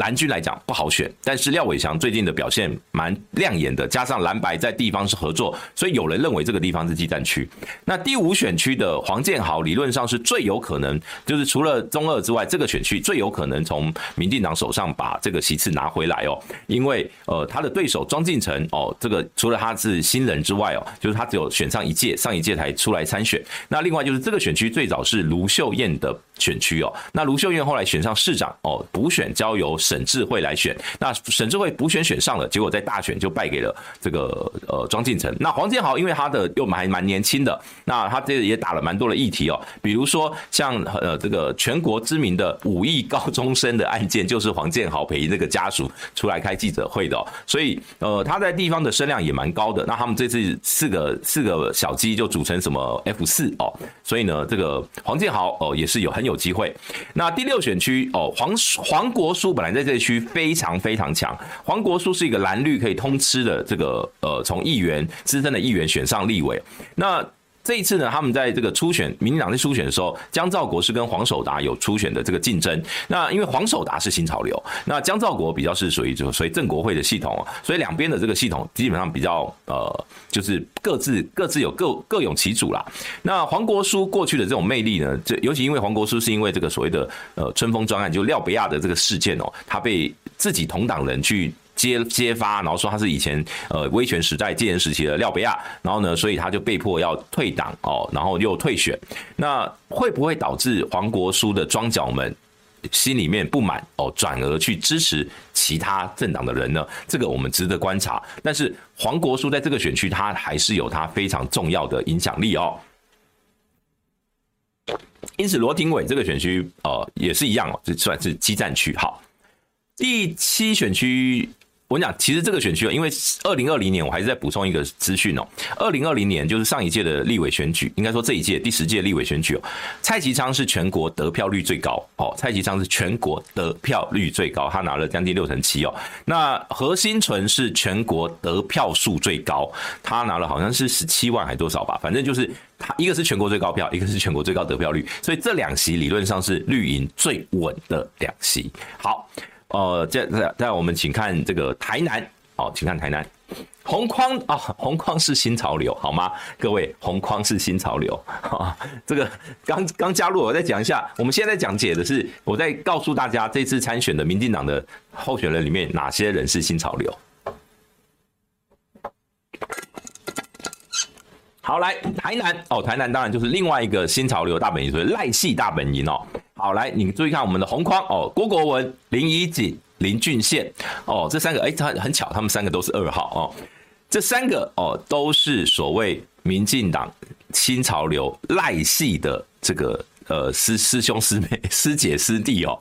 蓝军来讲不好选，但是廖伟翔最近的表现蛮亮眼的，加上蓝白在地方是合作，所以有人认为这个地方是激战区。那第五选区的黄建豪理论上是最有可能，就是除了中二之外，这个选区最有可能从民进党手上把这个席次拿回来哦，因为呃他的对手庄敬诚哦，这个除了他是新人之外哦，就是他只有选上一届，上一届才出来参选。那另外就是这个选区最早是卢秀燕的。选区哦，那卢秀燕后来选上市长哦，补选交由沈智慧来选，那沈智慧补选选上了，结果在大选就败给了这个呃庄敬诚。那黄建豪因为他的又还蛮年轻的，那他这也打了蛮多的议题哦，比如说像呃这个全国知名的五亿高中生的案件，就是黄建豪陪那个家属出来开记者会的哦，所以呃他在地方的声量也蛮高的。那他们这次四个四个小鸡就组成什么 F 四哦，所以呢这个黄建豪哦也是有很。有机会。那第六选区哦，黄黄国书本来在在这区非常非常强。黄国书是一个蓝绿可以通吃的这个呃，从议员资深的议员选上立委。那这一次呢，他们在这个初选，民进党在初选的时候，江兆国是跟黄守达有初选的这个竞争。那因为黄守达是新潮流，那江兆国比较是属于就属于正国会的系统，所以两边的这个系统基本上比较呃，就是各自各自有各各有其主啦。那黄国书过去的这种魅力呢，就尤其因为黄国书是因为这个所谓的呃春风专案，就廖北亚的这个事件哦，他被自己同党人去。揭揭发，然后说他是以前呃威权时代戒严时期的廖北亚，然后呢，所以他就被迫要退党哦，然后又退选。那会不会导致黄国书的庄脚们心里面不满哦，转而去支持其他政党的人呢？这个我们值得观察。但是黄国书在这个选区，他还是有他非常重要的影响力哦。因此罗廷伟这个选区呃也是一样哦，这算是基战区。好，第七选区。我跟你讲，其实这个选区，因为二零二零年，我还是在补充一个资讯哦。二零二零年就是上一届的立委选举，应该说这一届第十届立委选举哦。蔡其昌是全国得票率最高哦，蔡其昌是全国得票率最高，他拿了将近六成七哦。那何新纯是全国得票数最高，他拿了好像是十七万还多少吧，反正就是他一个是全国最高票，一个是全国最高得票率，所以这两席理论上是绿营最稳的两席。好。呃，这这这，我们请看这个台南，哦，请看台南，红框啊，红框是新潮流，好吗？各位，红框是新潮流，啊，这个刚刚加入，我再讲一下，我们现在讲解的是，我在告诉大家，这次参选的民进党的候选人里面，哪些人是新潮流？好，来台南，哦，台南当然就是另外一个新潮流大本营，所以赖系大本营哦。好，来，你注意看我们的红框哦，郭国文、林宜景、林俊宪哦，这三个，哎，他很巧，他们三个都是二号哦，这三个哦都是所谓民进党新潮流赖系的这个呃师师兄师妹 师姐师弟哦，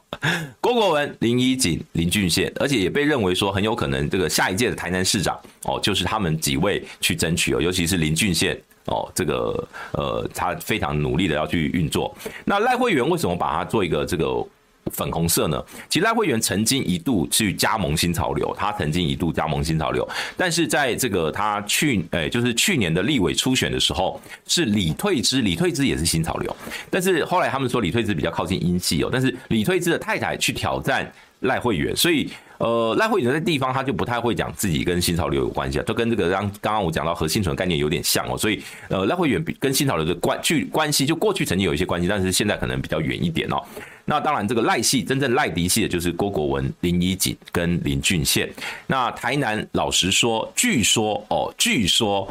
郭国文、林宜景、林俊宪，而且也被认为说很有可能这个下一届的台南市长哦，就是他们几位去争取哦，尤其是林俊宪。哦，这个呃，他非常努力的要去运作。那赖慧媛为什么把它做一个这个粉红色呢？其实赖慧媛曾经一度去加盟新潮流，他曾经一度加盟新潮流，但是在这个他去，诶，就是去年的立委初选的时候，是李退之，李退之也是新潮流，但是后来他们说李退之比较靠近英系哦，但是李退之的太太去挑战赖慧媛，所以。呃，赖慧媛在地方，他就不太会讲自己跟新潮流有关系啊，就跟这个刚刚刚我讲到核心存概念有点像哦，所以呃，赖慧媛跟新潮流的关距关系，就过去曾经有一些关系，但是现在可能比较远一点哦。那当然，这个赖系真正赖迪系的就是郭国文、林宜景跟林俊宪。那台南老实说，据说哦，据说。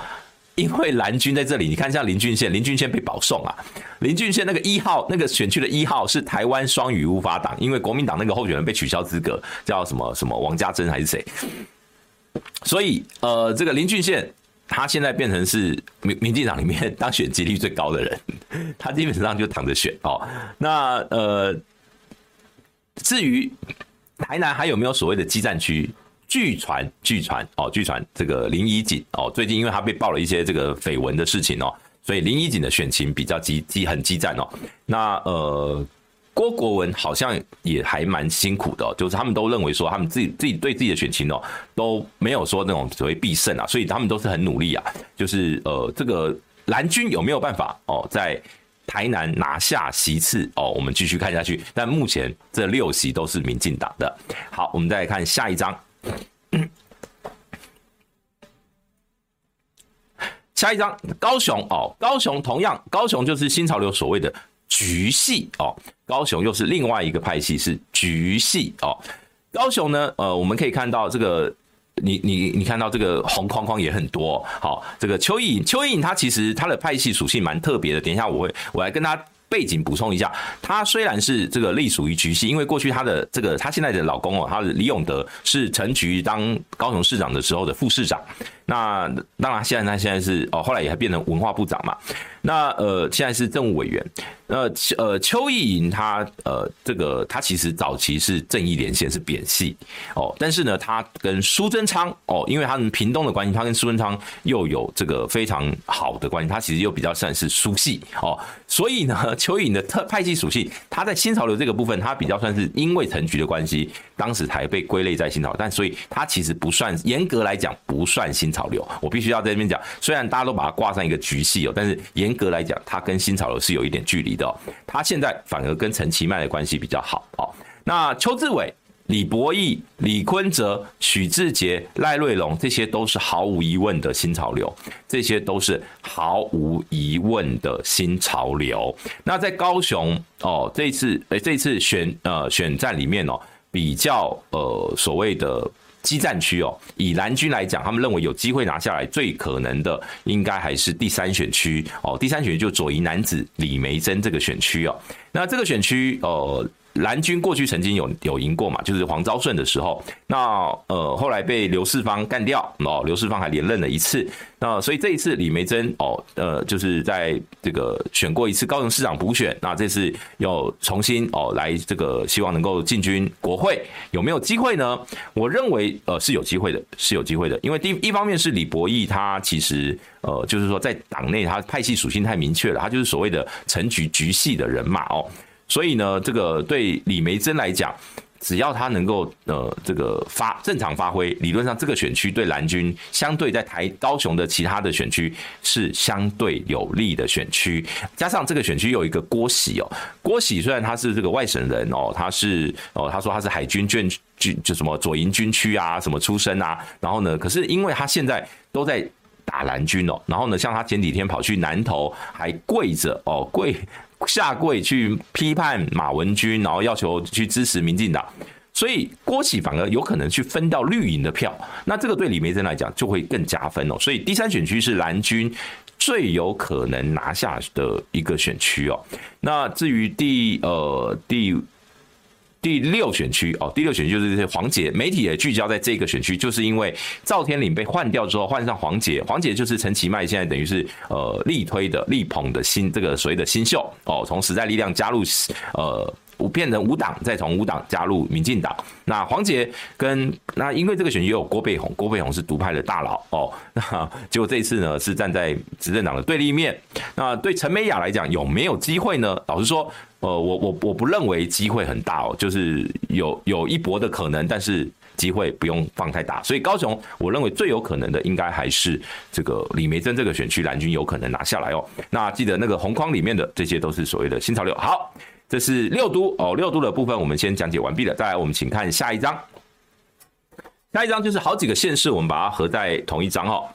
因为蓝军在这里，你看像林俊宪，林俊宪被保送啊。林俊宪那个一号那个选区的一号是台湾双语无法党，因为国民党那个候选人被取消资格，叫什么什么王家珍还是谁？所以呃，这个林俊宪他现在变成是民民进党里面当选几率最高的人，他基本上就躺着选哦。那呃，至于台南还有没有所谓的基战区？据传，据传哦，据传这个林怡景哦，最近因为他被爆了一些这个绯闻的事情哦，所以林怡景的选情比较激激很激战哦。那呃，郭国文好像也还蛮辛苦的，就是他们都认为说他们自己自己对自己的选情哦都没有说那种所谓必胜啊，所以他们都是很努力啊。就是呃，这个蓝军有没有办法哦，在台南拿下席次哦？我们继续看下去。但目前这六席都是民进党的。好，我们再来看下一张。下一张，高雄哦，高雄同样，高雄就是新潮流所谓的橘系哦，高雄又是另外一个派系是橘系哦。高雄呢，呃，我们可以看到这个，你你你看到这个红框框也很多。好，这个邱意颖，邱意颖他其实他的派系属性蛮特别的，等一下我会我来跟他。背景补充一下，他虽然是这个隶属于局系，因为过去他的这个他现在的老公哦，他的李永德是陈菊当高雄市长的时候的副市长。那当然，现在他现在是哦，后来也还变成文化部长嘛。那呃，现在是政务委员。那呃，邱意莹他呃，这个他其实早期是正义连线是扁系哦，但是呢，他跟苏贞昌哦，因为他们屏东的关系，他跟苏贞昌又有这个非常好的关系，他其实又比较算是苏系哦，所以呢，邱颖的特派系属性，他在新潮流这个部分，他比较算是因为陈菊的关系，当时才被归类在新潮，但所以他其实不算严格来讲不算新潮流。我必须要在这边讲，虽然大家都把它挂上一个菊系哦，但是严格来讲，它跟新潮流是有一点距离的哦。他现在反而跟陈其迈的关系比较好哦。那邱志伟、李博毅、李坤哲、许志杰、赖瑞龙，这些都是毫无疑问的新潮流，这些都是毫无疑问的新潮流。那在高雄哦，这一次诶，这一次选呃选战里面哦，比较呃所谓的。激战区哦，以蓝军来讲，他们认为有机会拿下来，最可能的应该还是第三选区哦。第三选区就左营男子李梅珍这个选区哦。那这个选区呃。蓝军过去曾经有有赢过嘛，就是黄昭顺的时候，那呃后来被刘世芳干掉哦，刘世芳还连任了一次，那所以这一次李梅珍哦呃就是在这个选过一次高雄市长补选，那这次又重新哦来这个希望能够进军国会，有没有机会呢？我认为呃是有机会的，是有机会的，因为第一方面是李博毅他其实呃就是说在党内他派系属性太明确了，他就是所谓的陈局局系的人马哦。所以呢，这个对李梅珍来讲，只要他能够呃这个发正常发挥，理论上这个选区对蓝军相对在台高雄的其他的选区是相对有利的选区。加上这个选区有一个郭喜哦，郭喜虽然他是这个外省人哦，他是哦他说他是海军眷军就什么左营军区啊什么出身啊，然后呢，可是因为他现在都在打蓝军哦，然后呢，像他前几天跑去南投还跪着哦跪。下跪去批判马文君，然后要求去支持民进党，所以郭喜反而有可能去分到绿营的票，那这个对李梅珍来讲就会更加分哦。所以第三选区是蓝军最有可能拿下的一个选区哦。那至于第呃第。第六选区哦，第六选区就是这些黄杰，媒体也聚焦在这个选区，就是因为赵天麟被换掉之后，换上黄杰，黄杰就是陈其迈现在等于是呃力推的力捧的新这个所谓的新秀哦，从时代力量加入呃变成无党，再从无党加入民进党。那黄杰跟那因为这个选区有郭背红，郭背红是独派的大佬哦。那结果这一次呢是站在执政党的对立面。那对陈美雅来讲有没有机会呢？老实说，呃，我我我不认为机会很大哦，就是有有一搏的可能，但是。机会不用放太大，所以高雄我认为最有可能的应该还是这个李梅珍这个选区蓝军有可能拿下来哦。那记得那个红框里面的这些都是所谓的新潮流。好，这是六都哦，六都的部分我们先讲解完毕了。再来，我们请看下一章，下一章就是好几个县市，我们把它合在同一张哦。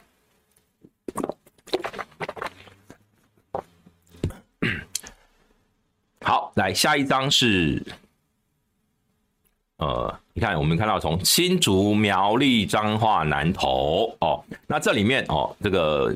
好，来下一章是。呃，你看，我们看到从新竹、苗栗、彰化、南投哦，那这里面哦，这个。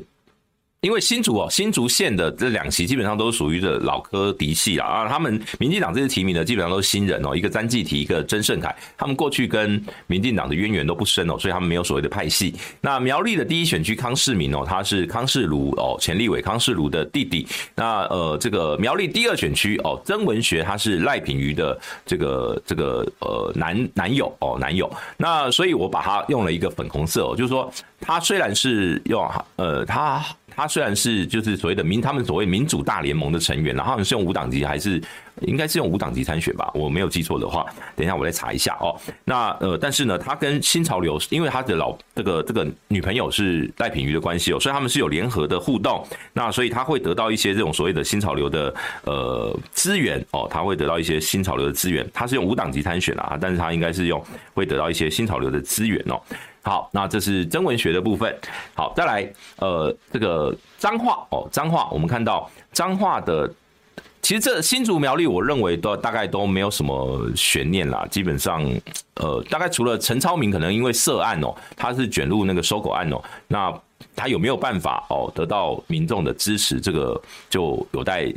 因为新竹哦，新竹县的这两席基本上都属于这老科嫡系啊，他们民进党这次提名的基本上都是新人哦，一个詹记提，一个曾盛凯，他们过去跟民进党的渊源都不深哦，所以他们没有所谓的派系。那苗栗的第一选区康世明哦，他是康世儒哦，前立委康世儒的弟弟。那呃，这个苗栗第二选区哦，曾文学他是赖品瑜的这个这个呃男男友哦男友。那所以我把它用了一个粉红色哦，就是说他虽然是用呃他。他虽然是就是所谓的民，他们所谓民主大联盟的成员，然后他们是用无党籍还是应该是用无党籍参选吧？我没有记错的话，等一下我来查一下哦。那呃，但是呢，他跟新潮流，因为他的老这个这个女朋友是赖品妤的关系哦，所以他们是有联合的互动。那所以他会得到一些这种所谓的新潮流的呃资源哦，他会得到一些新潮流的资源。他是用无党籍参选啊，但是他应该是用会得到一些新潮流的资源哦。好，那这是真文学的部分。好，再来，呃，这个彰化哦，彰化，我们看到彰化的，其实这新竹苗栗，我认为都大概都没有什么悬念啦。基本上，呃，大概除了陈超明可能因为涉案哦，他是卷入那个收购案哦，那他有没有办法哦得到民众的支持，这个就有待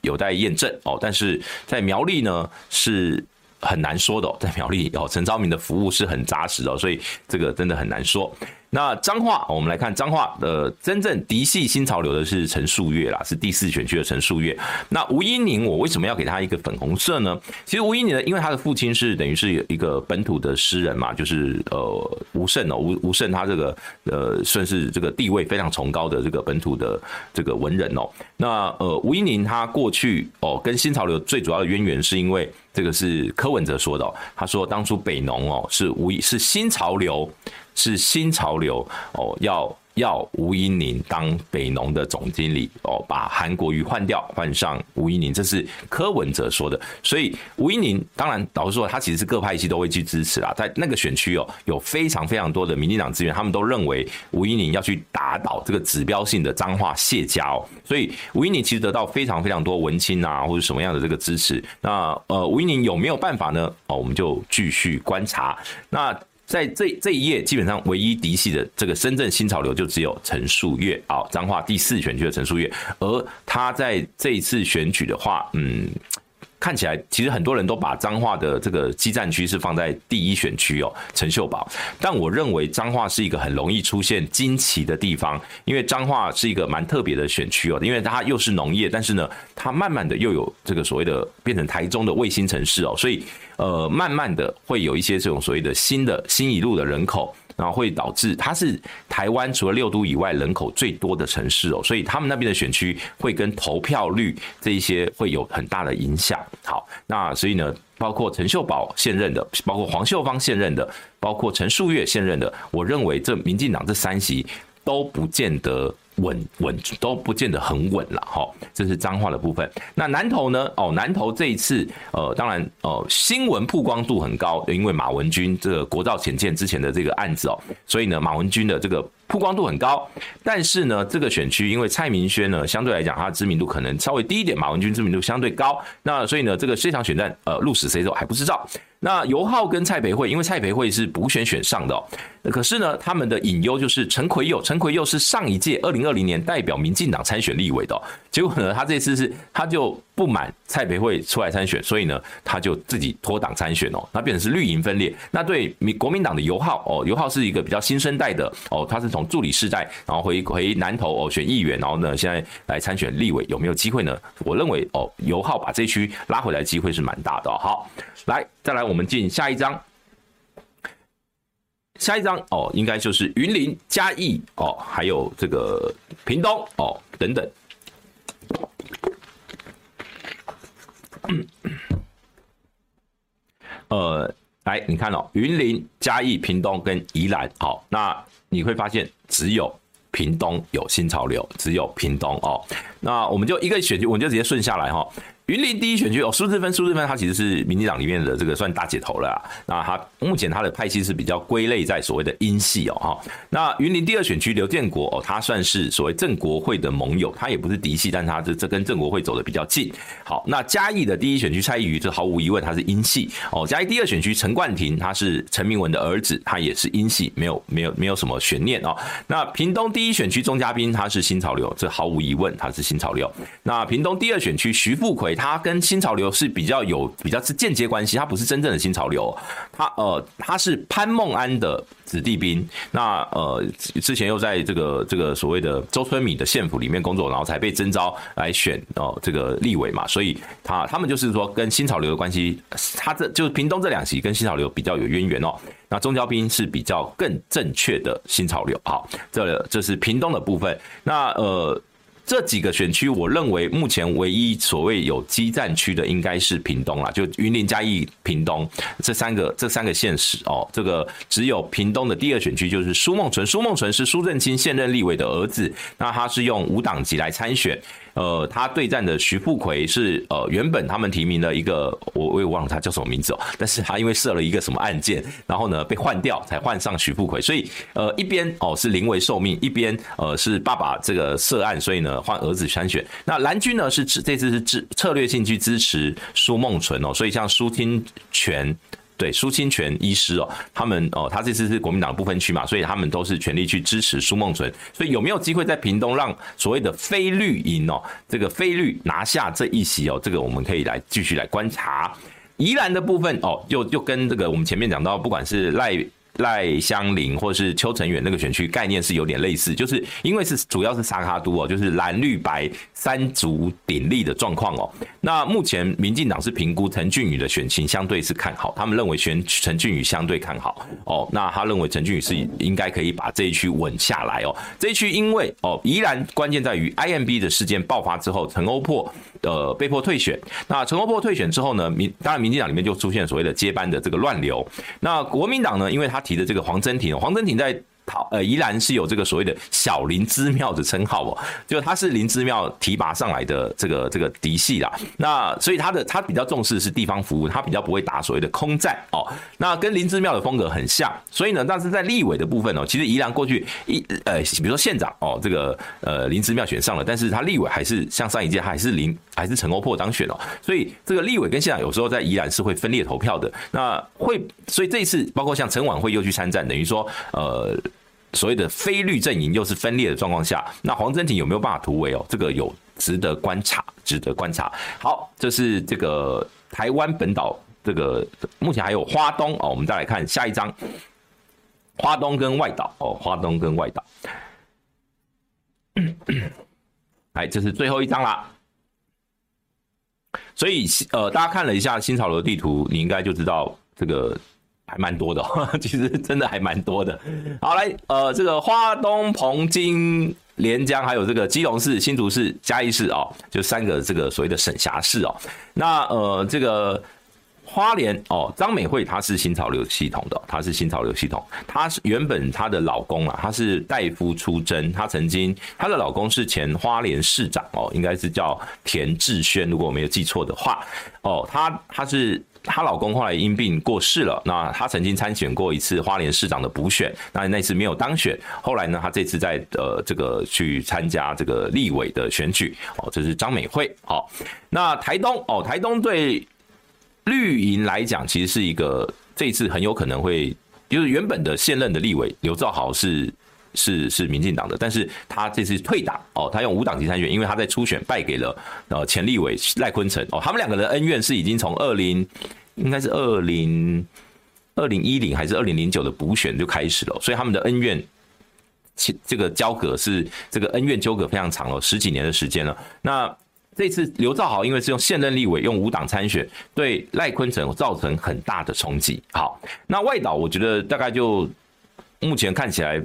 有待验证哦。但是在苗栗呢是。很难说的，在苗栗哦，陈昭明的服务是很扎实的，所以这个真的很难说。那彰化，我们来看彰化的真正嫡系新潮流的是陈树岳啦，是第四选区的陈树岳。那吴音宁，我为什么要给他一个粉红色呢？其实吴音宁呢，因为他的父亲是等于是一个本土的诗人嘛，就是呃吴胜哦，吴吴胜他这个呃算是这个地位非常崇高的这个本土的这个文人哦。那呃吴音宁他过去哦跟新潮流最主要的渊源是因为这个是柯文哲说的，他说当初北农哦是吴是新潮流。是新潮流哦，要要吴音宁当北农的总经理哦，把韩国瑜换掉，换上吴音宁，这是柯文哲说的。所以吴音宁当然老实说，他其实是各派系都会去支持啦。在那个选区哦，有非常非常多的民进党资源，他们都认为吴音宁要去打倒这个指标性的彰化谢家哦。所以吴音宁其实得到非常非常多文青啊，或者什么样的这个支持。那呃，吴音宁有没有办法呢？哦，我们就继续观察。那。在这这一页，基本上唯一嫡系的这个深圳新潮流就只有陈树岳啊，彰化第四选区的陈树岳，而他在这一次选举的话，嗯。看起来其实很多人都把彰化的这个基战区是放在第一选区哦，陈秀宝。但我认为彰化是一个很容易出现惊奇的地方，因为彰化是一个蛮特别的选区哦，因为它又是农业，但是呢，它慢慢的又有这个所谓的变成台中的卫星城市哦，所以呃，慢慢的会有一些这种所谓的新的新一路的人口。然后会导致它是台湾除了六都以外人口最多的城市哦，所以他们那边的选区会跟投票率这一些会有很大的影响。好，那所以呢，包括陈秀宝现任的，包括黄秀芳现任的，包括陈树岳现任的，我认为这民进党这三席都不见得。稳稳都不见得很稳了哈，这是脏话的部分。那南投呢？哦，南投这一次，呃，当然，呃，新闻曝光度很高，因为马文君这个国造潜舰之前的这个案子哦，所以呢，马文君的这个曝光度很高。但是呢，这个选区因为蔡明轩呢，相对来讲他的知名度可能稍微低一点，马文君知名度相对高。那所以呢，这个这场选战，呃，鹿死谁手还不知道。那尤浩跟蔡培慧，因为蔡培慧是补选选上的，可是呢，他们的隐忧就是陈奎佑，陈奎佑是上一届二零二零年代表民进党参选立委的，结果呢，他这次是他就不满蔡培慧出来参选，所以呢，他就自己脱党参选哦，那变成是绿营分裂。那对民国民党的游浩哦，游浩是一个比较新生代的哦，他是从助理世代，然后回回南投哦选议员，然后呢，现在来参选立委，有没有机会呢？我认为哦，游浩把这区拉回来机会是蛮大的。好，来再来。我们进下一章，下一张哦，应该就是云林、嘉义哦，还有这个屏东哦等等。呃，来你看哦，云林、嘉义、屏东跟宜兰，好，那你会发现只有屏东有新潮流，只有屏东哦。那我们就一个选区，我们就直接顺下来哈。云林第一选区哦，苏治芬，苏治芬他其实是民进党里面的这个算大姐头了。那他目前他的派系是比较归类在所谓的英系哦哈。那云林第二选区刘建国哦，他算是所谓郑国会的盟友，他也不是嫡系，但他这这跟郑国会走的比较近。好，那嘉义的第一选区蔡易余，这毫无疑问他是英系哦。嘉义第二选区陈冠廷，他是陈明文的儿子，他也是英系，没有没有没有什么悬念哦。那屏东第一选区钟嘉宾，他是新潮流，这毫无疑问他是新潮流。那屏东第二选区徐富奎。他跟新潮流是比较有比较是间接关系，他不是真正的新潮流，他呃他是潘孟安的子弟兵，那呃之前又在这个这个所谓的周春米的县府里面工作，然后才被征召来选哦这个立委嘛，所以他他们就是说跟新潮流的关系，他这就是屏东这两席跟新潮流比较有渊源哦，那中交兵是比较更正确的新潮流，好，这这是屏东的部分，那呃。这几个选区，我认为目前唯一所谓有激战区的，应该是屏东啦，就云林、嘉义、屏东这三个这三个县市哦。这个只有屏东的第二选区就是苏梦纯，苏梦纯是苏正清现任立委的儿子，那他是用无党籍来参选。呃，他对战的徐富奎是呃原本他们提名的一个，我我也忘了他叫什么名字哦，但是他因为设了一个什么案件，然后呢被换掉，才换上徐富奎，所以呃一边哦是临危受命，一边呃是爸爸这个涉案，所以呢换儿子参选。那蓝军呢是这次是支策略性去支持苏梦纯哦，所以像苏清泉。对苏清泉医师哦，他们哦，他这次是国民党不分区嘛，所以他们都是全力去支持苏孟纯。所以有没有机会在屏东让所谓的非绿营哦，这个非绿拿下这一席哦，这个我们可以来继续来观察。宜兰的部分哦，又又跟这个我们前面讲到，不管是赖。赖香林或是邱成远那个选区概念是有点类似，就是因为是主要是萨卡都哦，就是蓝绿白三足鼎立的状况哦。那目前民进党是评估陈俊宇的选情相对是看好，他们认为选陈俊宇相对看好哦。那他认为陈俊宇是应该可以把这一区稳下来哦。这一区因为哦，依然关键在于 IMB 的事件爆发之后，陈欧珀呃被迫退选。那陈欧珀退选之后呢，民当然民进党里面就出现所谓的接班的这个乱流。那国民党呢，因为他提的这个黄祯廷，黄祯廷在。好，呃，宜兰是有这个所谓的小林之庙的称号哦，就他是林之庙提拔上来的这个这个嫡系啦。那所以他的他比较重视是地方服务，他比较不会打所谓的空战哦。那跟林之庙的风格很像，所以呢，但是在立委的部分哦，其实宜兰过去一呃，比如说县长哦，这个呃林之庙选上了，但是他立委还是像上一届还是林还是陈欧珀当选哦，所以这个立委跟县长有时候在宜兰是会分裂投票的。那会所以这一次包括像陈琬惠又去参战，等于说呃。所谓的非绿阵营又是分裂的状况下，那黄真廷有没有办法突围哦？这个有值得观察，值得观察。好，这是这个台湾本岛，这个目前还有花东哦。我们再来看下一张，花东跟外岛哦，花东跟外岛。哎，这是最后一张啦。所以呃，大家看了一下新潮流地图，你应该就知道这个。还蛮多的，其实真的还蛮多的。好，来，呃，这个花东、澎金、连江，还有这个基隆市、新竹市、嘉义市哦，就三个这个所谓的省辖市哦。那呃，这个花莲哦，张美惠她是新潮流系统的，她是新潮流系统。她是原本她的老公啊，她是代夫出征，她曾经她的老公是前花莲市长哦，应该是叫田志轩，如果我没有记错的话哦，她她是。她老公后来因病过世了，那她曾经参选过一次花莲市长的补选，那那次没有当选。后来呢，她这次在呃这个去参加这个立委的选举，哦，这是张美惠。好，那台东哦，台东对绿营来讲，其实是一个这一次很有可能会，就是原本的现任的立委刘兆豪是是是民进党的，但是他这次退党哦，他用无党籍参选，因为他在初选败给了呃前立委赖坤成哦，他们两个的恩怨是已经从二零应该是二零二零一零还是二零零九的补选就开始了，所以他们的恩怨这个交隔是这个恩怨纠葛非常长了十几年的时间了，那。这次刘兆豪因为是用现任立委用无党参选，对赖坤成造成很大的冲击。好，那外岛我觉得大概就目前看起来。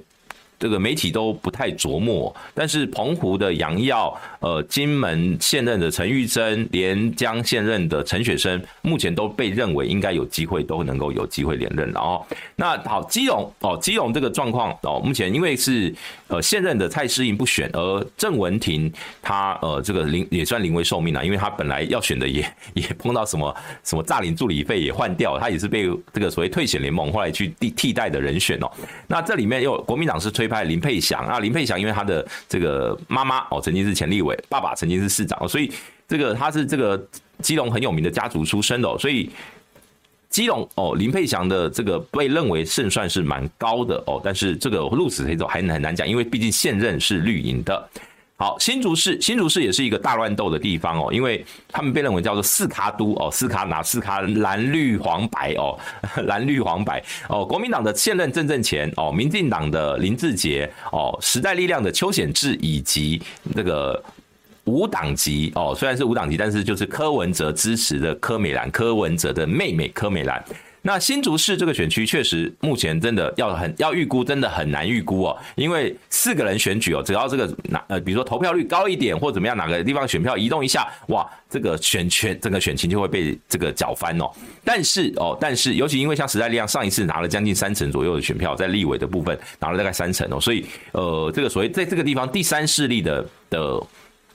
这个媒体都不太琢磨，但是澎湖的杨耀，呃，金门现任的陈玉珍，连江现任的陈雪生，目前都被认为应该有机会都能够有机会连任了哦。那好，基隆哦，基隆这个状况哦，目前因为是呃现任的蔡适应不选，而郑文婷他呃这个临也算临危受命了，因为他本来要选的也 也碰到什么什么诈领助理费也换掉，他也是被这个所谓退选联盟后来去替替代的人选哦。那这里面又国民党是推。派林佩祥啊，林佩祥因为他的这个妈妈哦，曾经是前立委，爸爸曾经是市长，所以这个他是这个基隆很有名的家族出身的，所以基隆哦，林佩祥的这个被认为胜算是蛮高的哦，但是这个鹿死谁手还很难讲，因为毕竟现任是绿营的。好，新竹市，新竹市也是一个大乱斗的地方哦，因为他们被认为叫做四卡都哦，四卡哪四卡蓝绿黄白哦，蓝绿黄白哦，国民党的现任郑正前哦，民进党的林志杰哦，时代力量的邱显智以及这个无党籍哦，虽然是无党籍，但是就是柯文哲支持的柯美兰，柯文哲的妹妹柯美兰。那新竹市这个选区确实目前真的要很要预估，真的很难预估哦，因为四个人选举哦，只要这个哪呃，比如说投票率高一点或怎么样，哪个地方选票移动一下，哇，这个选权整个选情就会被这个搅翻哦。但是哦，但是尤其因为像时代力量上一次拿了将近三成左右的选票，在立委的部分拿了大概三成哦，所以呃，这个所谓在这个地方第三势力的的。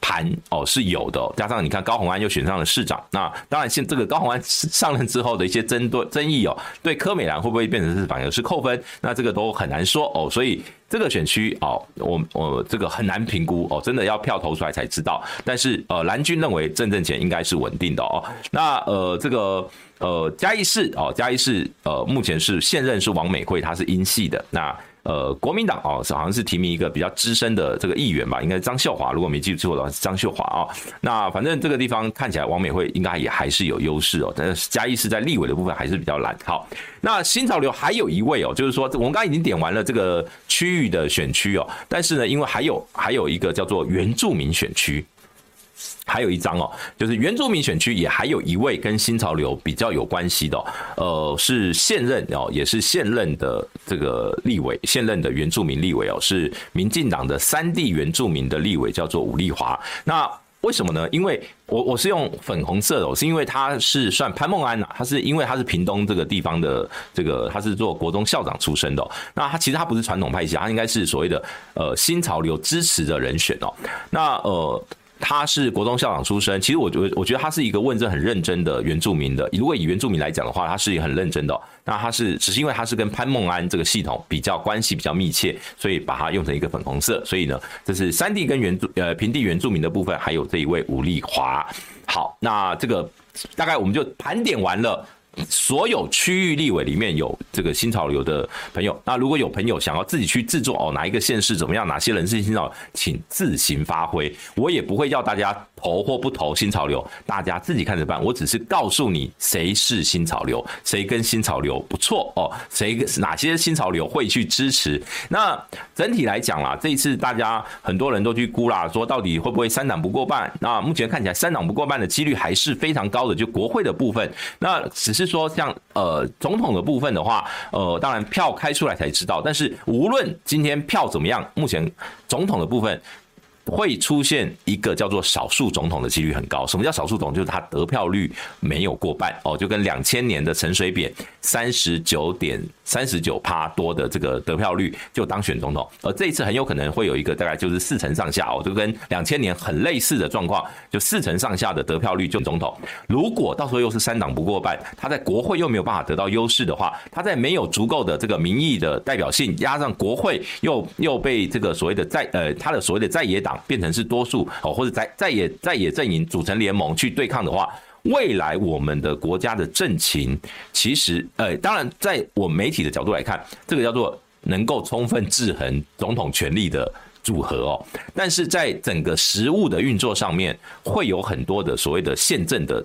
盘哦是有的，加上你看高虹安又选上了市长，那当然现这个高虹安上任之后的一些争对争议哦，对柯美兰会不会变成是反而是扣分？那这个都很难说哦，所以这个选区哦，我我这个很难评估哦，真的要票投出来才知道。但是呃，蓝军认为郑正前应该是稳定的哦，那呃这个呃嘉义市哦嘉义市呃目前是现任是王美惠，她是英系的那。呃，国民党哦，是好像是提名一个比较资深的这个议员吧，应该是张秀华，如果没记错的话是张秀华啊。那反正这个地方看起来王美惠应该也还是有优势哦，但是嘉义是在立委的部分还是比较难。好，那新潮流还有一位哦，就是说我们刚刚已经点完了这个区域的选区哦，但是呢，因为还有还有一个叫做原住民选区。还有一张哦，就是原住民选区也还有一位跟新潮流比较有关系的，呃，是现任哦，也是现任的这个立委，现任的原住民立委哦，是民进党的三地原住民的立委，叫做伍丽华。那为什么呢？因为我我是用粉红色的，是因为他是算潘孟安呐，他是因为他是屏东这个地方的这个，他是做国中校长出身的。那他其实他不是传统派系，他应该是所谓的呃新潮流支持的人选哦。那呃。他是国中校长出身，其实我觉，我觉得他是一个问政很认真的原住民的。如果以原住民来讲的话，他是很认真的。那他是只是因为他是跟潘孟安这个系统比较关系比较密切，所以把它用成一个粉红色。所以呢，这是山地跟原住呃平地原住民的部分，还有这一位伍丽华。好，那这个大概我们就盘点完了。所有区域立委里面有这个新潮流的朋友，那如果有朋友想要自己去制作哦，哪一个县市怎么样，哪些人是新潮，请自行发挥，我也不会要大家投或不投新潮流，大家自己看着办。我只是告诉你谁是新潮流，谁跟新潮流不错哦，谁哪些新潮流会去支持。那整体来讲啦，这一次大家很多人都去估啦，说到底会不会三党不过半？那目前看起来三党不过半的几率还是非常高的，就国会的部分，那只是。是说像呃总统的部分的话，呃当然票开出来才知道。但是无论今天票怎么样，目前总统的部分。会出现一个叫做少数总统的几率很高。什么叫少数总？就是他得票率没有过半哦，就跟两千年的陈水扁三十九点三十九趴多的这个得票率就当选总统。而这一次很有可能会有一个大概就是四成上下哦，就跟两千年很类似的状况，就四成上下的得票率就总统。如果到时候又是三党不过半，他在国会又没有办法得到优势的话，他在没有足够的这个民意的代表性，加上国会又又被这个所谓的在呃他的所谓的在野党。变成是多数哦，或者在在野在野阵营组成联盟去对抗的话，未来我们的国家的政情，其实，呃，当然，在我媒体的角度来看，这个叫做能够充分制衡总统权力的组合哦。但是在整个实物的运作上面，会有很多的所谓的宪政的。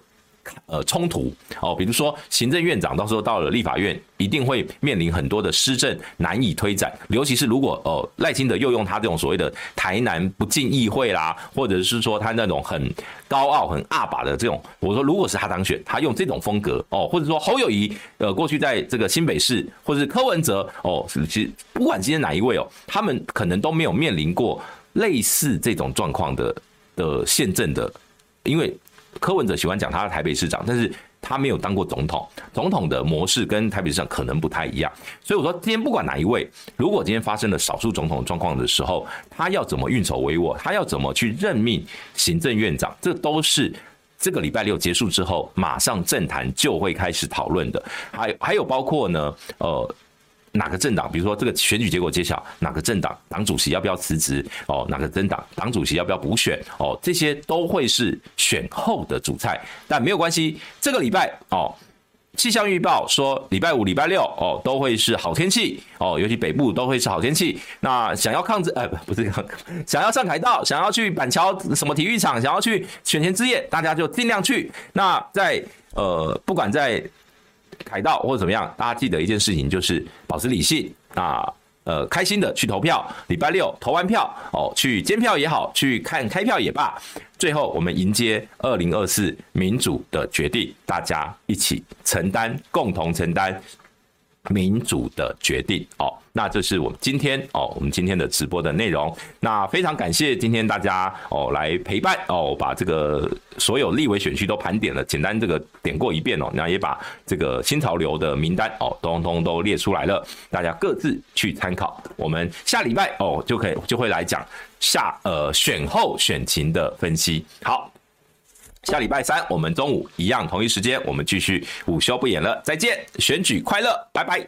呃，冲突哦，比如说行政院长到时候到了立法院，一定会面临很多的施政难以推展，尤其是如果呃赖清德又用他这种所谓的台南不进议会啦，或者是说他那种很高傲、很阿爸的这种，我说如果是他当选，他用这种风格哦，或者说侯友谊呃过去在这个新北市，或者是柯文哲哦，其实不管今天哪一位哦，他们可能都没有面临过类似这种状况的的宪政的，因为。柯文哲喜欢讲他的台北市长，但是他没有当过总统，总统的模式跟台北市长可能不太一样。所以我说，今天不管哪一位，如果今天发生了少数总统状况的时候，他要怎么运筹帷幄，他要怎么去任命行政院长，这都是这个礼拜六结束之后，马上政坛就会开始讨论的。还还有包括呢，呃。哪个政党，比如说这个选举结果揭晓，哪个政党党主席要不要辞职？哦，哪个政党党主席要不要补选？哦，这些都会是选后的主菜，但没有关系。这个礼拜哦，气象预报说礼拜五、礼拜六哦都会是好天气哦，尤其北部都会是好天气。那想要抗战，呃，不是抗，想要上凯道，想要去板桥什么体育场，想要去选前之夜，大家就尽量去。那在呃，不管在。凯道或者怎么样，大家记得一件事情，就是保持理性啊，呃，开心的去投票。礼拜六投完票哦，去监票也好，去看开票也罢，最后我们迎接二零二四民主的决定，大家一起承担，共同承担。民主的决定哦，那这是我们今天哦，我们今天的直播的内容。那非常感谢今天大家哦来陪伴哦，把这个所有立委选区都盘点了，简单这个点过一遍哦，那也把这个新潮流的名单哦，通通都列出来了，大家各自去参考。我们下礼拜哦就可以就会来讲下呃选后选情的分析。好。下礼拜三我们中午一样同一时间我们继续午休不演了。再见选举快乐拜拜。